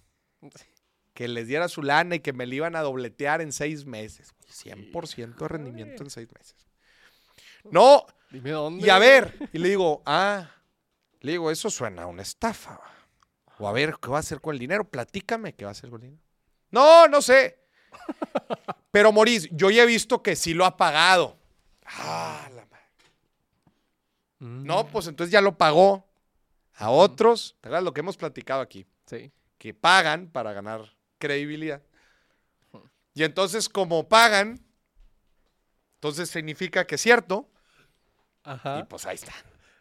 que les diera su lana y que me la iban a dobletear en seis meses. 100% de rendimiento en seis meses. No, Dime dónde. y a ver, y le digo, ah, le digo, eso suena a una estafa. O a ver, ¿qué va a hacer con el dinero? Platícame qué va a hacer con el dinero. No, no sé. Pero Moris, yo ya he visto que sí lo ha pagado. Ah. Mm, No, pues entonces ya lo pagó a otros. ¿Te acuerdas lo que hemos platicado aquí? Sí. Que pagan para ganar credibilidad. Y entonces, como pagan, entonces significa que es cierto. Y Ajá. pues ahí está.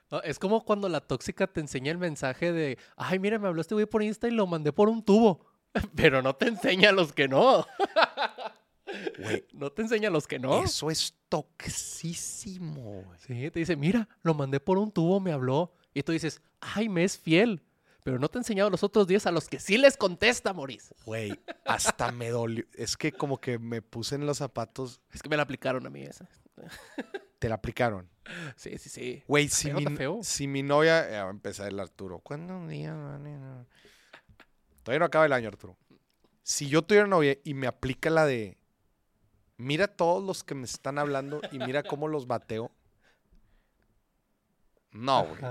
No, es como cuando la tóxica te enseña el mensaje de, ay, mira, me habló este güey por Insta y lo mandé por un tubo. Pero no te enseña a los que no. Güey, No te enseña los que no. eso es toxísimo. güey. Sí, te dice, mira, lo mandé por un tubo, me habló. Y tú dices, ay, me es fiel. Pero no te he enseñado los otros días a los que sí les contesta, Moris. Güey, hasta me dolió. Es que como que me puse en los zapatos. Es que me la aplicaron a mí esa. Te la aplicaron. Sí, sí, sí. Güey, si, mi, si mi novia. eh, va a empezar el Arturo. ¿Cuándo un día? Todavía no acaba el año, Arturo. Si yo tuviera novia y me aplica la de. Mira todos los que me están hablando y mira cómo los bateo. No, güey.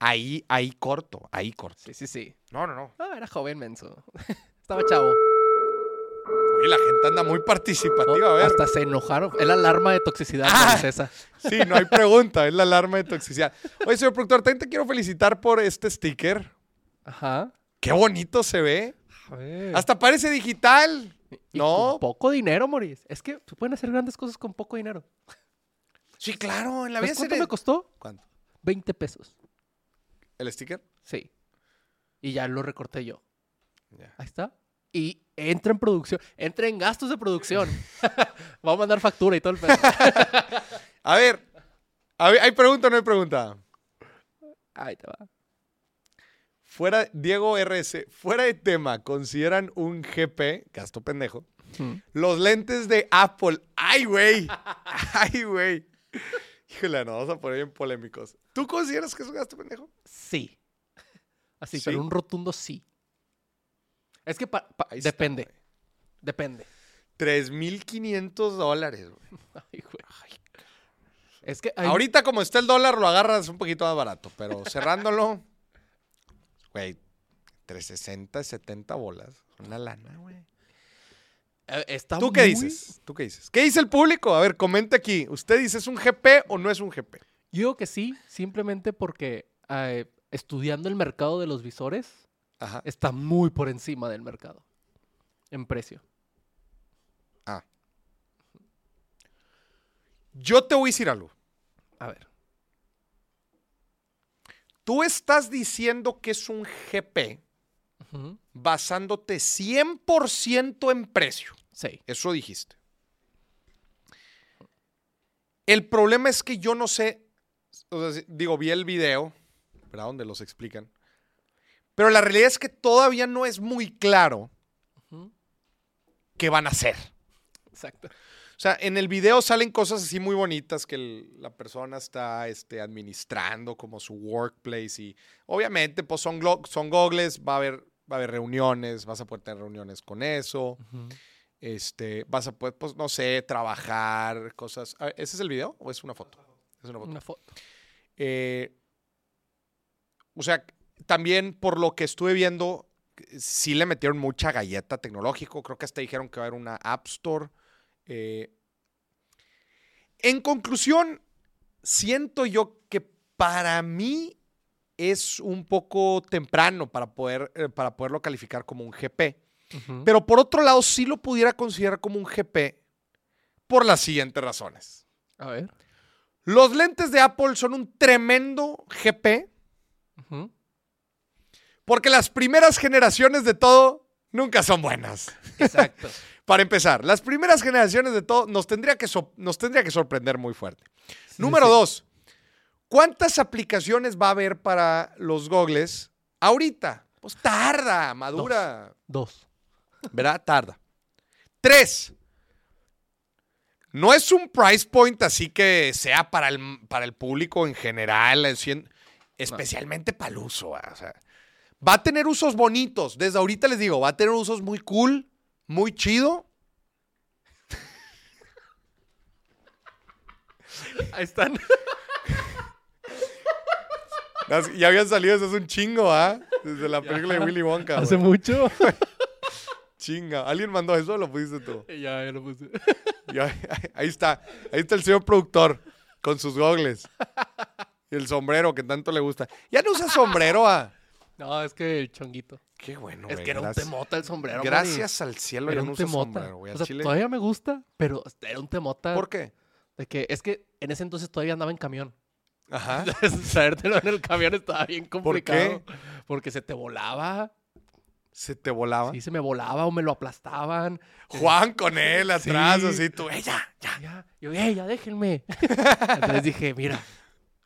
Ahí, ahí corto, ahí corto. Sí, sí, sí. No, no, no. Ah, era joven, menso. Estaba chavo. Oye, la gente anda muy ¿no? participativa, a ver. Hasta se enojaron. Es la alarma de toxicidad, Ah. Esa. Sí, no hay pregunta, es la alarma de toxicidad. Oye, señor productor, también te quiero felicitar por este sticker. Ajá. Qué bonito se ve. A ver. Hasta parece digital. Y No. con poco dinero, Moris. Es que se pueden hacer grandes cosas con poco dinero. Sí, claro, en la vida ¿Sabes se cuánto me costó? ¿Cuánto? 20 pesos. ¿El sticker? Sí. Y ya lo recorté yo. Ahí está. Y entra en producción. Entra en gastos de producción. Vamos a mandar factura y todo el pedo. A ver, a ver, ¿hay pregunta o no hay pregunta? Ahí te va. Fuera, Diego RS, fuera de tema, ¿consideran un GP, gasto pendejo, Mm. Los lentes de Apple. ¡Ay, güey! ¡Ay, güey! Híjole, no, vamos a poner bien polémicos. ¿Tú consideras que es un gasto pendejo? Sí. Así, ¿Sí? pero un rotundo sí. Es que pa- pa- Ahí está, depende. güey. depende. 3.500 dólares, güey. Ay, güey. Es que hay- Ahorita como está el dólar lo agarras un poquito más barato, pero cerrándolo, güey, entre 60 y 70 bolas. Una lana, güey. eh, está ¿Tú qué muy- dices? ¿Tú qué dices? ¿Qué dice el público? A ver, comente aquí. ¿Usted dice es un GP o no es un GP? Yo digo que sí, simplemente porque eh, estudiando el mercado de los visores Ajá. está muy por encima del mercado en precio. Ah. Yo te voy a decir algo. A ver. Tú estás diciendo que es un GP Ujú. basándote 100% en precio. Sí. Eso dijiste. El problema es que yo no sé, o sea, digo, vi el video, ¿verdad? Donde los explican. Pero la realidad es que todavía no es muy claro qué van a hacer. Exacto. O sea, en el video salen cosas así muy bonitas que el- la persona está este, administrando como su workplace y obviamente pues son, son gogles, va a, haber, va a haber reuniones, vas a poder tener reuniones con eso, este, vas a poder, pues no sé, trabajar, cosas. A ver, ¿Ese es el video o es una foto? Es una foto. Una foto. Eh, o sea, también por lo que estuve viendo, sí le metieron mucha galleta tecnológico. Creo que hasta dijeron que va a haber una App Store. Eh, en conclusión, siento yo que para mí es un poco temprano para, poder, eh, para poderlo calificar como un GP. Pero por otro lado, sí lo pudiera considerar como un GP por las siguientes razones. A ver. Los lentes de Apple son un tremendo GP porque las primeras generaciones de todo nunca son buenas. Exacto. Para empezar, las primeras generaciones de todo nos tendría que, so- nos tendría que sorprender muy fuerte. Sí, Número sí. dos, ¿cuántas aplicaciones va a haber para los gogles ahorita? Pues tarda, madura. Dos. ¿Verdad? Tarda. Tres. No es un price point así que sea para el, para el público en general, especialmente para el uso. ah, o sea, va a tener usos bonitos. Desde ahorita les digo, va a tener usos muy cool, muy chido. Ahí están. Ya habían salido, eso es un chingo, ¿ah? Desde la película de Willy Wonka. Hace mucho. Chinga. ¿Alguien mandó eso o lo pusiste tú? ya, ya lo puse. Ya, ahí está. Ahí está el señor productor con sus gogles. Y el sombrero que tanto le gusta. Ya no usa sombrero, ah. No, es que el chonguito. Qué bueno, es güey, que era gracias. un temota el sombrero. Gracias al cielo Era no un temota. sombrero, güey. O Al sea, chile. todavía me gusta, pero era un temota. ¿Por qué? De que, es que en ese entonces todavía andaba en camión. Ajá. Traértelo en el camión estaba bien ¿Por complicado. qué? Porque se te volaba. Se te volaba. Sí, se me volaba o me lo aplastaban. Juan con él atrás, Sí. así tú. ¡Eh, ya, ya! Ya, yo, "Ey, ya déjenme. Entonces dije, mira,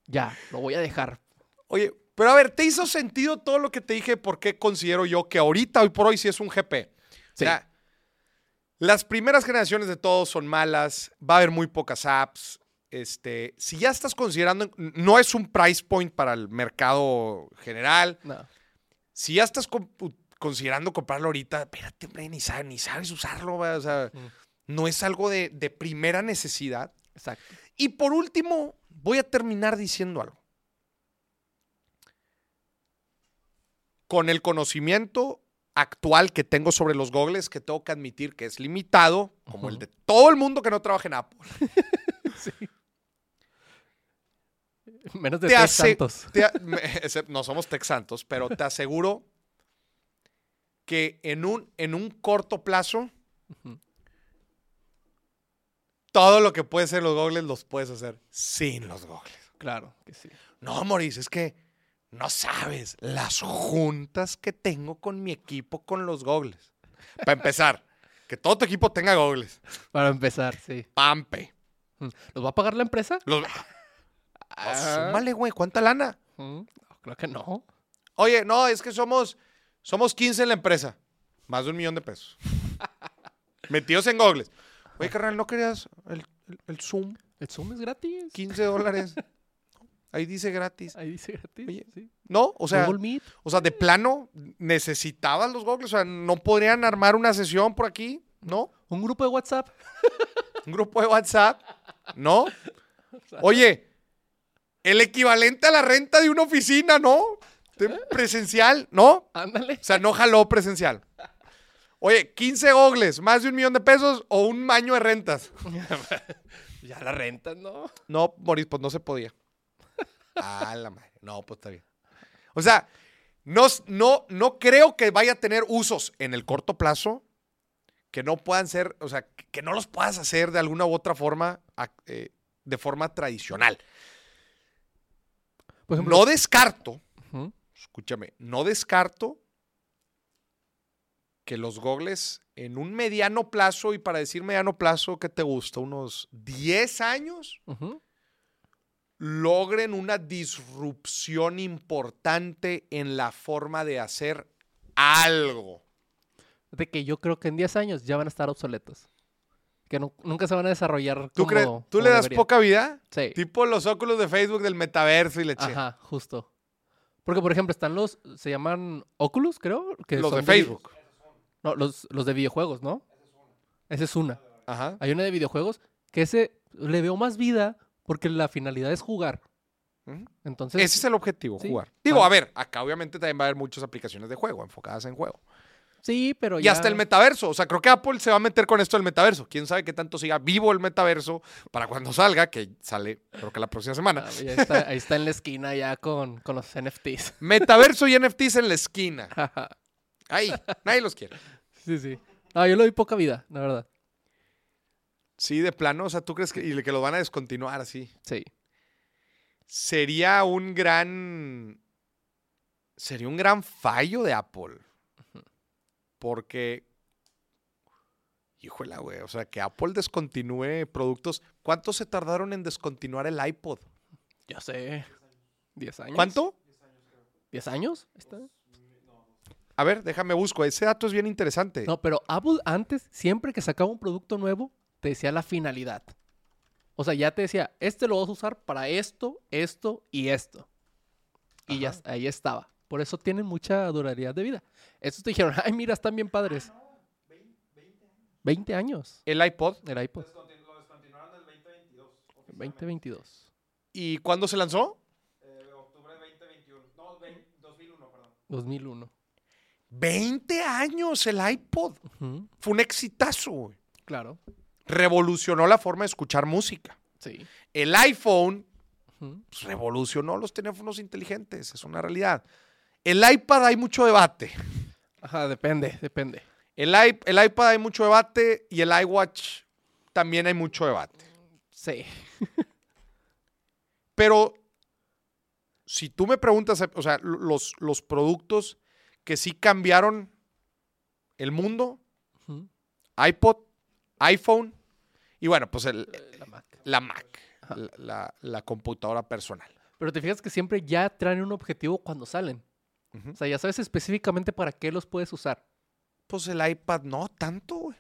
ya, lo voy a dejar. Oye, pero a ver, ¿te hizo sentido todo lo que te dije? ¿Por qué considero yo que ahorita, hoy por hoy, sí es un GP? O sea, las primeras generaciones de todos son malas, va a haber muy pocas apps. Este, si ya estás considerando, no es un price point para el mercado general. No. Si ya estás con- considerando comprarlo ahorita, espérate, hombre, ni sabes, ni sabes usarlo, ¿verdad? o sea, Mm. no es algo de, de primera necesidad. Exacto. Y por último, voy a terminar diciendo algo. Con el conocimiento actual que tengo sobre los gogles, que tengo que admitir que es limitado, como el de todo el mundo que no trabaja en Apple. Menos de Te tres hace- santos. Te no somos texantos, pero te aseguro que en un, en un corto plazo, todo lo que puedes hacer los gogles los puedes hacer sin los gogles. Claro que sí. No, Maurice, es que no sabes las juntas que tengo con mi equipo con los gogles. Para empezar, que todo tu equipo tenga gogles. Para empezar, sí. Pampe. Mm. ¿Los va a pagar la empresa? Los... Ah. súmale, güey, ¿cuánta lana? Mm, Creo que no. Oye, no, es que somos, somos 15 en la empresa. Más de un millón de pesos. Metidos en gogles. Oye, carnal, ¿no querías el, el- el Zoom? El Zoom es gratis. 15 dólares. Ahí dice gratis. Ahí dice gratis. Oye, sí. ¿No? O sea, Google o sea, de plano, necesitaban los gogles. O sea, no podrían armar una sesión por aquí, ¿no? Un grupo de WhatsApp. Un grupo de WhatsApp, ¿no? Oye, el equivalente a la renta de una oficina, ¿no? De presencial, ¿no? Ándale. O sea, no jaló presencial. Oye, 15 gogles, más de un millón de pesos o un año de rentas. Ya la rentas, ¿no? No, Boris, pues no se podía. Ah, la madre. No, pues está bien. O sea, no, no, no creo que vaya a tener usos en el corto plazo que no puedan ser, o sea, que no los puedas hacer de alguna u otra forma, eh, de forma tradicional. Por ejemplo. No descarto, escúchame, no descarto que los gogles en un mediano plazo, y para decir mediano plazo, ¿qué te gusta? Unos 10 años. Logren una disrupción importante en la forma de hacer algo. De que yo creo que en 10 años ya van a estar obsoletos. Que nu- nunca se van a desarrollar ¿Tú, como, crees, ¿tú como le das poca vida? Sí. Tipo los óculos de Facebook del metaverso y le eché. Ajá, justo. Porque, por ejemplo, están los, se llaman Oculus, creo. Que Los de Facebook. No, los, los de videojuegos, ¿no? Esa es una. Ajá. Hay una de videojuegos que ese le veo más vida porque la finalidad es jugar. Entonces, Ese es el objetivo, sí. jugar. Digo, Ah. a ver, acá obviamente también va a haber muchas aplicaciones de juego, enfocadas en juego. sí, pero Y ya... hasta el metaverso. O sea, creo que Apple se va a meter con esto del metaverso. Quién sabe qué tanto siga vivo el metaverso para cuando salga, que sale, creo que la próxima semana. Ah, ya está, ahí está en la esquina ya con, con los NFTs. Metaverso y NFTs en la esquina. Ahí, nadie los quiere. sí, sí. No, yo le doy poca vida, la verdad. Sí, de plano. O sea, ¿tú crees que, y que lo van a descontinuar así? Sí. Sería un gran. Sería un gran fallo de Apple. Porque. Híjola, güey. O sea, que Apple descontinúe productos. ¿Cuánto se tardaron en descontinuar el iPod? Ya sé. ¿10 años? ¿Cuánto? ¿10 años? Está. A ver, déjame busco. Ese dato es bien interesante. No, pero Apple antes, siempre que sacaba un producto nuevo, te decía la finalidad. O sea, ya te decía, este lo vas a usar para esto, esto y esto. Y ya Ajá. ahí estaba. Por eso tienen mucha durabilidad de vida. Estos te dijeron, ay, mira, están bien padres. 20 años. El iPod. El iPod. 2022. ¿Y cuándo se lanzó? 2001. 20 años el iPod. Ujú, Fue un exitazo, güey. Claro. Revolucionó la forma de escuchar música. Sí. El iPhone pues, revolucionó los teléfonos inteligentes, es una realidad. El iPad hay mucho debate. Ajá, depende, depende. El, iPad hay mucho debate y el iWatch también hay mucho debate. Sí. Pero si tú me preguntas, o sea, lo- los, los productos que sí cambiaron el mundo, iPod, iPhone y bueno, pues el- La Mac. la Mac, la, la- la computadora personal. Pero te fijas que siempre ya traen un objetivo cuando salen. O sea, ya sabes específicamente para qué los puedes usar. Pues el iPad no tanto, güey.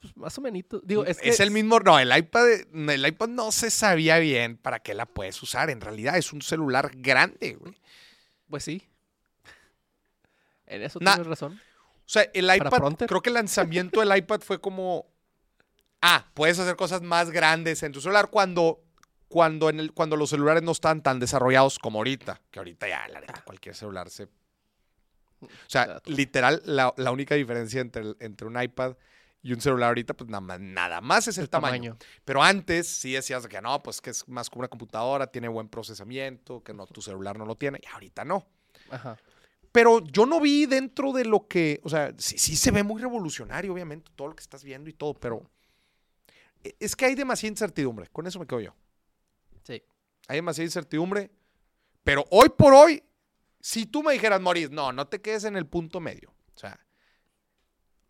Pues más o menos. Digo, es, Es, que el mismo, no, el iPad, el iPad no se sabía bien para qué la puedes usar. En realidad es un celular grande, güey. Pues sí. En eso tienes razón. O sea, el iPad, creo que el lanzamiento del iPad fue como, ah, puedes hacer cosas más grandes en tu celular cuando, cuando, en el, cuando los celulares no están tan desarrollados como ahorita. Que ahorita ya, la neta, cualquier celular se... O sea, literal, la, la única diferencia entre, el- entre un iPad y un celular ahorita, pues nada más, nada más es el, tamaño. Pero antes sí decías que no, pues que es más como una computadora, tiene buen procesamiento, que no, tu celular no lo tiene, y ahorita no. Ajá. Pero yo no vi dentro de lo que, o sea, sí, sí se ve muy revolucionario, obviamente, todo lo que estás viendo y todo, pero es que hay demasiada incertidumbre, con eso me quedo yo. Sí. Hay demasiada incertidumbre, pero hoy por hoy, si tú me dijeras, Moris, no, no te quedes en el punto medio, o sea,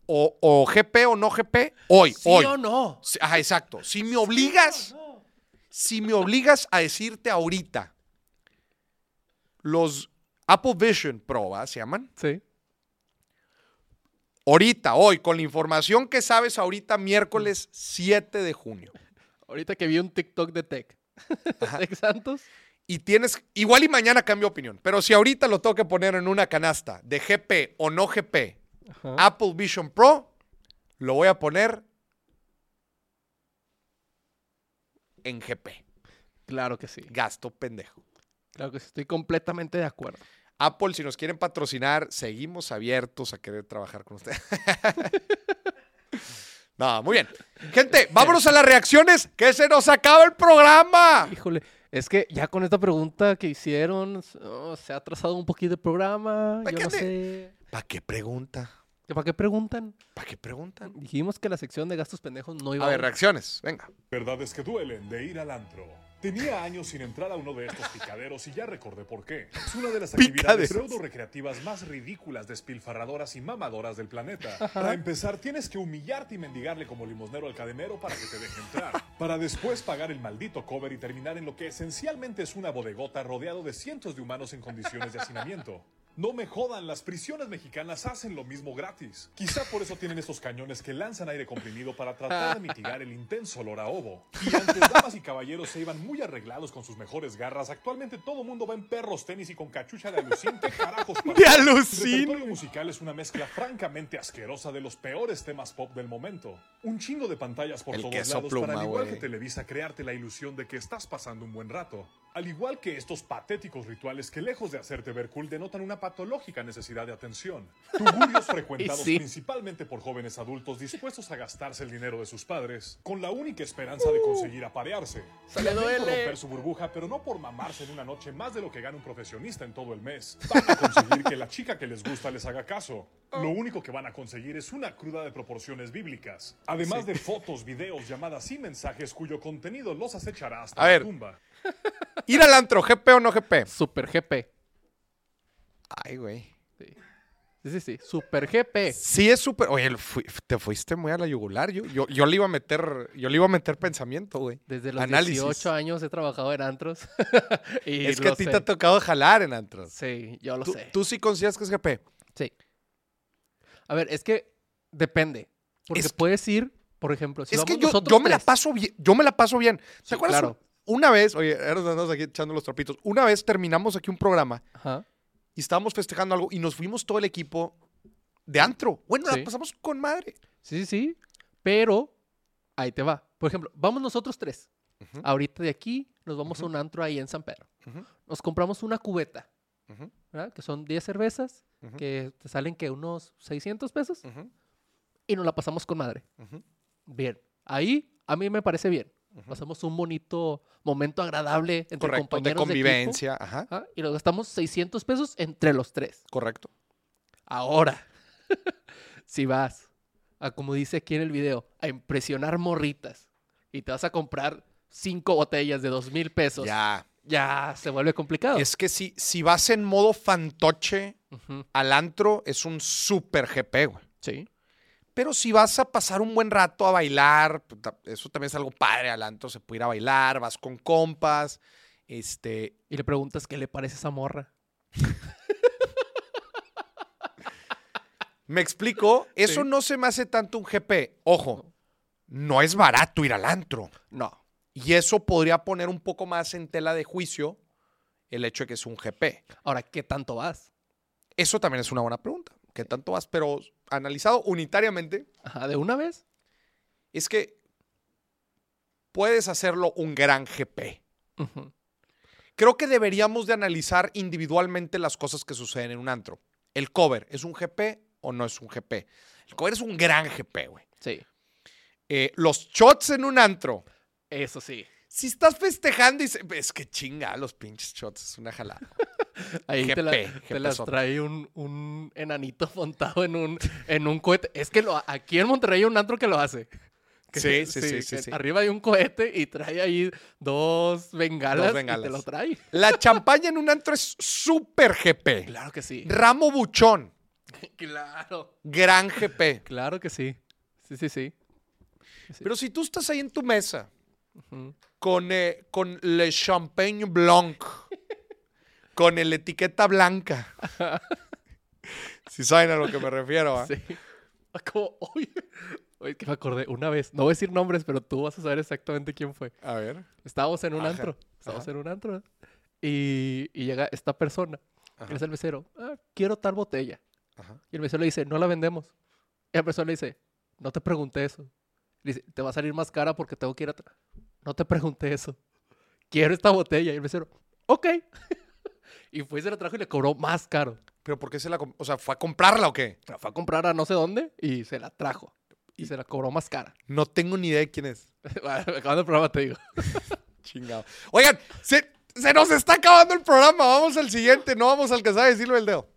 o, o GP o no GP, hoy, ¿Sí hoy. o no? Ajá, exacto. Si me obligas, si me obligas a decirte ahorita, los Apple Vision Pro, ¿va? ¿se llaman? Sí. Ahorita, hoy, con la información que sabes ahorita, miércoles 7 de junio. Ahorita que vi un TikTok de Tech. Tech Santos. Y tienes, igual y mañana cambio opinión, pero si ahorita lo tengo que poner en una canasta de GP o no GP, Ajá. Apple Vision Pro, lo voy a poner en GP. Claro que sí. Gasto pendejo. Claro que sí. Estoy completamente de acuerdo. Apple, si nos quieren patrocinar, seguimos abiertos a querer trabajar con ustedes. no, muy bien. Gente, vámonos a las reacciones, que se nos acaba el programa. Híjole, es que ya con esta pregunta que hicieron, oh, se ha atrasado un poquito el programa. Yo ¿qué no sé. ¿Para qué pregunta? ¿Para qué preguntan? ¿Para qué preguntan? Dijimos que la sección de gastos pendejos no iba A ver, reacciones, venga. Verdades que duelen de ir al antro. Tenía años sin entrar a uno de estos picaderos y ya recordé por qué. Es una de las actividades Picaderos. pseudo recreativas más ridículas, despilfarradoras y mamadoras del planeta. Para empezar, tienes que humillarte y mendigarle como limosnero al cadenero para que te deje entrar. Para después pagar el maldito cover y terminar en lo que esencialmente es una bodegota rodeado de cientos de humanos en condiciones de hacinamiento. No me jodan, las prisiones mexicanas hacen lo mismo gratis. Quizá por eso tienen esos cañones que lanzan aire comprimido para tratar de mitigar el intenso olor a ovo. Y antes damas y caballeros se iban muy arreglados con sus mejores garras, actualmente todo mundo va en perros, tenis y con cachucha de alucín. ¿Qué carajos pasa? De alucín. El musical es una mezcla francamente asquerosa de los peores temas pop del momento. Un chingo de pantallas por El todos lados pluma, para al igual güey. que Televisa crearte la ilusión de que estás pasando un buen rato. Al igual que estos patéticos rituales que lejos de hacerte ver cool denotan una patológica necesidad de atención. Tugurios frecuentados sí. principalmente por jóvenes adultos dispuestos a gastarse el dinero de sus padres con la única esperanza de conseguir aparearse. Se le duele. romper su burbuja, pero no por mamarse en una noche más de lo que gana un profesionista en todo el mes. Van a conseguir que la chica que les gusta les haga caso. Lo único que van a conseguir es una cruda de proporciones bíblicas. Además de fotos, videos, llamadas y mensajes cuyo contenido los acechará hasta A la ver. tumba. Ir al antro, GP o no GP. Super GP. Ay, güey. Sí, sí, sí. sí. Super GP. Sí es súper. Oye, fui- te fuiste muy a la yugular. Yo, yo, yo le iba a meter, yo le iba a meter pensamiento, güey. Desde los Análisis. 18 años he trabajado en antros. y Es que a ti sé. te ha tocado jalar en antros. Sí, yo lo ¿Tú, sé. tú sí consideras que es GP. Sí. A ver, es que depende. Porque Es puedes ir, por ejemplo, si es que yo, nosotros yo me la tres, paso bien. Yo me la paso bien. ¿Te Sí, acuerdas? claro. Una vez, oye, ahora andamos aquí echando los trapitos. Una vez terminamos aquí un programa Ajá. Y estábamos festejando algo y nos fuimos todo el equipo de antro. Bueno, Sí. la pasamos con madre. Sí, sí, sí. Pero ahí te va. Por ejemplo, vamos nosotros tres. Ahorita de aquí nos vamos a un antro ahí en San Pedro. Nos compramos una cubeta. Que son 10 cervezas, que te salen que unos 600 pesos y nos la pasamos con madre. Bien. Ahí a mí me parece bien. Ujú. Pasamos un bonito momento agradable entre Correcto, de compañeros de, equipo, convivencia. Ajá, ajá, y nos gastamos 600 pesos entre los tres. correcto. Ahora, si vas a, como dice aquí en el video, a impresionar morritas y te vas a comprar cinco botellas de dos mil pesos, ya. Ya. se vuelve complicado. Es que si, si vas en modo fantoche al antro, es un super GP, güey. Sí. Pero si vas a pasar un buen rato a bailar, pues, eso también es algo padre al antro, se puede ir a bailar, vas con compas, este, Y le preguntas qué le parece esa morra. me explico, eso Sí. no se me hace tanto un GP. Ojo, no es barato ir al antro. No. Y eso podría poner un poco más en tela de juicio el hecho de que es un GP. Ahora, ¿qué tanto vas? Eso también es una buena pregunta. ¿Qué tanto vas? Pero analizado unitariamente, Ajá, ¿de una vez? es que puedes hacerlo un gran GP. Creo que deberíamos de analizar individualmente las cosas que suceden en un antro. El cover, ¿es un GP o no es un GP? El cover es un gran GP, güey. Sí. Eh, los shots en un antro. Eso sí. Si estás festejando y se- es que chinga, los pinches shots, es una jalada. Ahí te, la- GP, te las trae un, un enanito montado en un, en un cohete. Es que lo, aquí en Monterrey hay un antro que lo hace. Que- Sí, sí, sí, sí, que sí. Arriba hay un cohete y trae ahí dos bengalas, Dos y bengalas. te lo trae. La champaña en un antro es súper GP. Claro que sí. Ramo Buchón, claro. gran GP. Claro que sí. Sí, sí, sí. Pero si tú estás ahí en tu mesa con, eh, con Le Champagne Blanc, con el etiqueta blanca, si saben a lo que me refiero, ¿ah? Sí. Como, oye, oye, que me acordé, una vez, no voy a decir nombres, pero tú vas a saber exactamente quién fue. A ver. Estábamos en un Ajá, antro, estábamos ajá. en un antro, y, y llega esta persona, Ajá. que es el mesero, "Ah, quiero tal botella. Y el mesero le dice, no la vendemos. Y la persona le dice, no te pregunté eso. Le dice, te va a salir más cara porque tengo que ir a... tra-". No te pregunté eso. Quiero esta botella. Y el mesero, ok. Y fue y se la trajo y le cobró más caro. ¿Pero por qué se la... O sea, ¿fue a comprarla o qué? Fue a comprar a no sé dónde y se la trajo. Y se la cobró más cara. No tengo ni idea de quién es. Acabando el programa te digo. Chingado. Oigan, se, se nos está acabando el programa. Vamos al siguiente. No vamos a alcanzar a decirlo del dedo.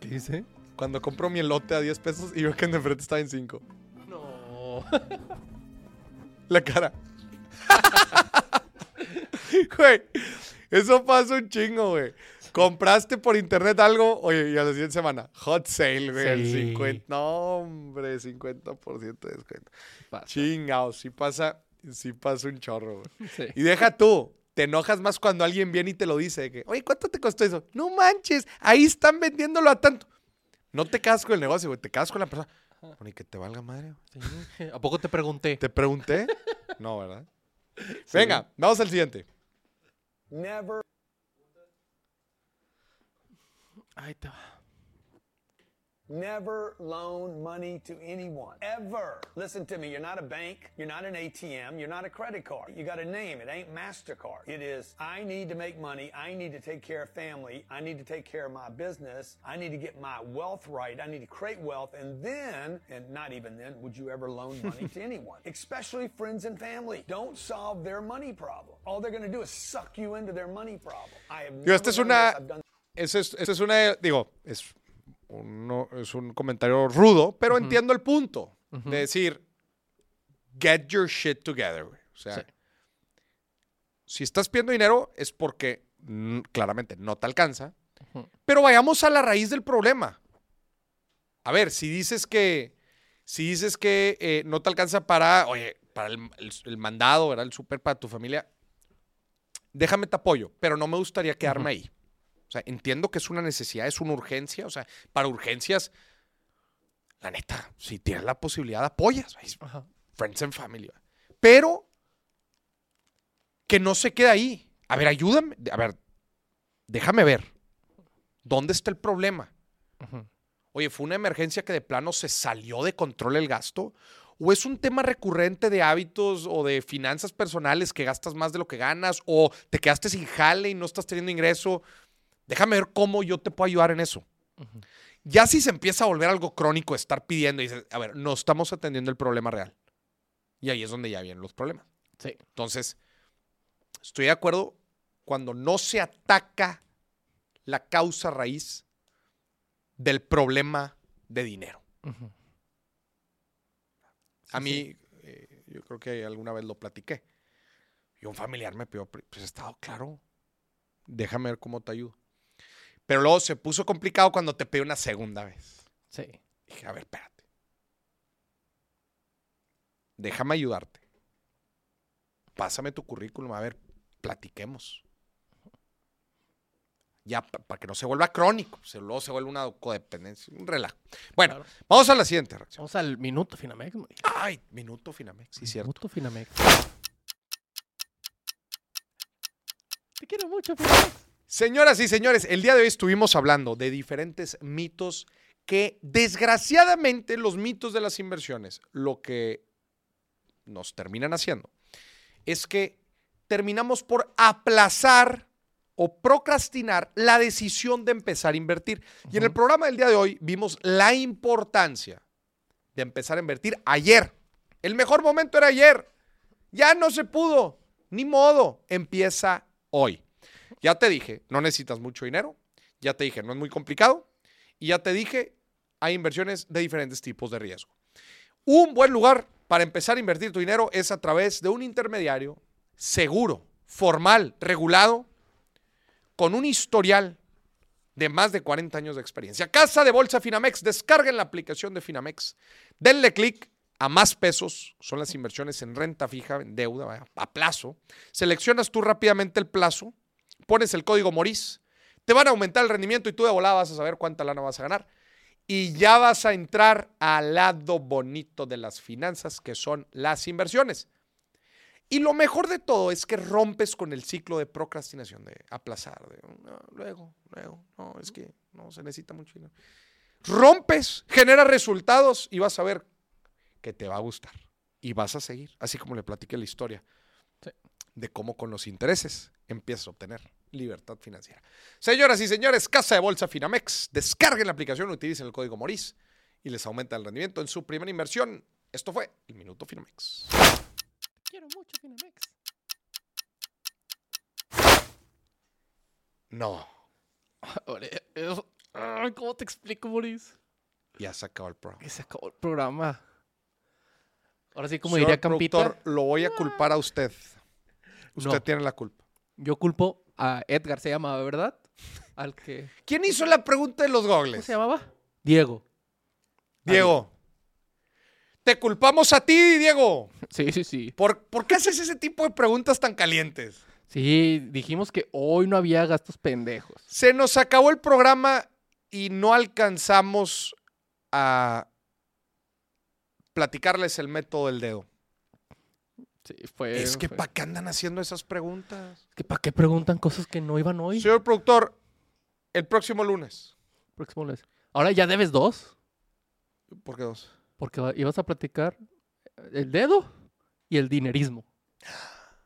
¿Qué dice? Cuando compro mi elote a 10 pesos y veo que en de enfrente está en 5. No. La cara. Güey, eso pasa un chingo, güey. Compraste por internet algo, oye, y a la siguiente semana, hot sale, güey, el Sí. 50. No, hombre, 50% de descuento. Pasa. Chingado, sí pasa, sí pasa un chorro, güey. Sí. Y deja tú, te enojas más cuando alguien viene y te lo dice, de que, oye, ¿cuánto te costó eso? No manches, ahí están vendiéndolo a tanto. No te casas con el negocio, güey, te casas con la persona. Bueno, y que te valga madre, güey. ¿A poco te pregunté? ¿Te pregunté? No, ¿verdad? Venga, vamos al siguiente. Never Ahí te va. Never loan money to anyone. Ever. Listen to me. You're not a bank. You're not an ATM. You're not a credit card. You got a name. It ain't MasterCard. It is, I need to make money. I need to take care of family. I need to take care of my business. I need to get my wealth right. I need to create wealth. And then, and not even then, would you ever loan money to anyone, especially friends and family. Don't solve their money problem. All they're going to do is suck you into their money problem. I have Digo, esta es una. this. I've done Esa es, esa es una. Digo, es, uno, es un comentario rudo, pero entiendo el punto de decir, get your shit together, güey. O sea, Sí. si estás pidiendo dinero es porque claramente no te alcanza, pero vayamos a la raíz del problema. A ver, si dices que. Si dices que eh, no te alcanza para, oye, para el, el- el mandado, ¿verdad? El súper para tu familia, déjame te apoyo, pero no me gustaría quedarme ahí. O sea, entiendo que es una necesidad, es una urgencia. O sea, para urgencias, la neta, si tienes la posibilidad, apoyas. Ajá. Friends and family. Pero que no se quede ahí. A ver, ayúdame. A ver, déjame ver. ¿Dónde está el problema? Oye, ¿fue una emergencia que de plano se salió de control el gasto? ¿O es un tema recurrente de hábitos o de finanzas personales que gastas más de lo que ganas? ¿O te quedaste sin jale y no estás teniendo ingreso? Déjame ver cómo yo te puedo ayudar en eso. Ya si se empieza a volver algo crónico, estar pidiendo y dices, a ver, no estamos atendiendo el problema real. Y ahí es donde ya vienen los problemas. Sí. Entonces, estoy de acuerdo cuando no se ataca la causa raíz del problema de dinero. A mí, eh, yo creo que alguna vez lo platiqué. Y un familiar me pidió, pues estado claro, déjame ver cómo te ayudo. Pero luego se puso complicado cuando te pidió una segunda vez. Sí. Dije, a ver, espérate. Déjame ayudarte. Pásame tu currículum, a ver, platiquemos. Ya, para que no se vuelva crónico, se, luego se vuelve una codependencia, un relajo. Bueno, Claro. vamos a la siguiente reacción. Vamos al minuto Finamex. Ay, minuto Finamex, sí, cierto. Minuto Finamex. Te quiero mucho, Finamex. Señoras y señores, el día de hoy estuvimos hablando de diferentes mitos que desgraciadamente los mitos de las inversiones lo que nos terminan haciendo es que terminamos por aplazar o procrastinar la decisión de empezar a invertir. Y en el programa del día de hoy vimos la importancia de empezar a invertir ayer. El mejor momento era ayer. Ya no se pudo. Ni modo. Empieza hoy. Ya te dije, no necesitas mucho dinero. Ya te dije, no es muy complicado. Y ya te dije, hay inversiones de diferentes tipos de riesgo. Un buen lugar para empezar a invertir tu dinero es a través de un intermediario seguro, formal, regulado, con un historial de más de 40 años de experiencia. Casa de Bolsa Finamex, descarguen la aplicación de Finamex, denle clic a más pesos, son las inversiones en renta fija, en deuda, a plazo. Seleccionas tú rápidamente el plazo, pones el código MORIS, te van a aumentar el rendimiento y tú de volada vas a saber cuánta lana vas a ganar. y ya vas a entrar al lado bonito de las finanzas, que son las inversiones. Y lo mejor de todo es que rompes con el ciclo de procrastinación, de aplazar, de "No, luego, luego, no, es que no se necesita mucho dinero. Rompes, genera resultados y vas a ver que te va a gustar. Y vas a seguir, así como le platiqué la historia. De cómo con los intereses empiezas a obtener libertad financiera. Señoras y señores, Casa de Bolsa Finamex, descarguen la aplicación, utilicen el código MORIS y les aumenta el rendimiento en su primera inversión. Esto fue el Minuto Finamex. Quiero mucho Finamex. No, ¿Cómo te explico, Boris? ya se acabó el programa. Que se acabó el programa. Ahora sí, como Señor diría Campita, productor, lo voy a culpar a usted. Usted No. tiene la culpa. yo culpo a Edgar, se llamaba, ¿verdad? Al que... ¿Quién hizo la pregunta de los ¿Cómo gogles? se llamaba? Diego. Diego. Te culpamos a ti, Diego. Sí, sí, sí. ¿Por, ¿Por qué haces ese tipo de preguntas tan calientes? Sí, dijimos que hoy no había gastos pendejos. Se nos acabó el programa y no alcanzamos a platicarles el método del dedo. Sí, fue... es que fue- ¿para qué andan haciendo esas preguntas? que ¿Para qué preguntan cosas que no iban hoy? Señor productor, el próximo lunes. Próximo lunes. Ahora ya debes dos, ¿Por qué dos? porque va- ibas a platicar el dedo y el dinerismo.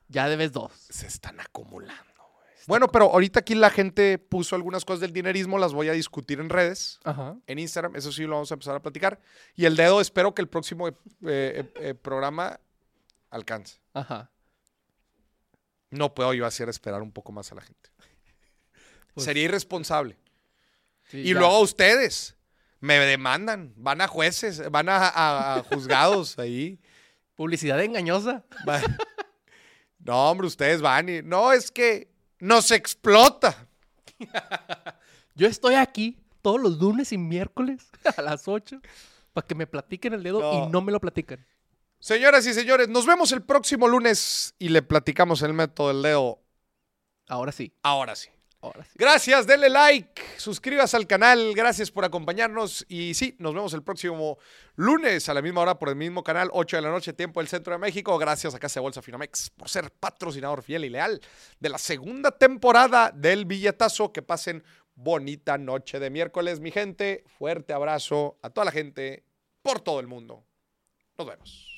Ya debes dos. Se están acumulando. güey. Bueno, pero ahorita aquí la gente puso algunas cosas del dinerismo, las voy a discutir en redes, Ajá. en Instagram, eso sí lo vamos a empezar a platicar. Y el dedo, espero que el próximo eh, eh, eh, programa alcance. Ajá. No puedo yo hacer esperar un poco más a la gente. Pues, Sería irresponsable. sí, Y ya. luego ustedes me demandan, van a jueces, van a, a- a juzgados ahí. Publicidad engañosa. Va- No, hombre, ustedes van y... No, es que nos explota. Yo estoy aquí todos los lunes y miércoles a las 8 para que me platiquen el dedo No. y no me lo platican. Señoras y señores, nos vemos el próximo lunes y le platicamos el método del dedo. Ahora sí. Ahora sí. Ahora sí. Gracias, denle like, suscríbase al canal, gracias por acompañarnos y sí, nos vemos el próximo lunes a la misma hora por el mismo canal, 8 de la noche, tiempo del Centro de México. Gracias a Casa de Bolsa Finamex por ser patrocinador fiel y leal de la segunda temporada del billetazo. Que pasen bonita noche de miércoles, mi gente. Fuerte abrazo a toda la gente por todo el mundo. Nos vemos.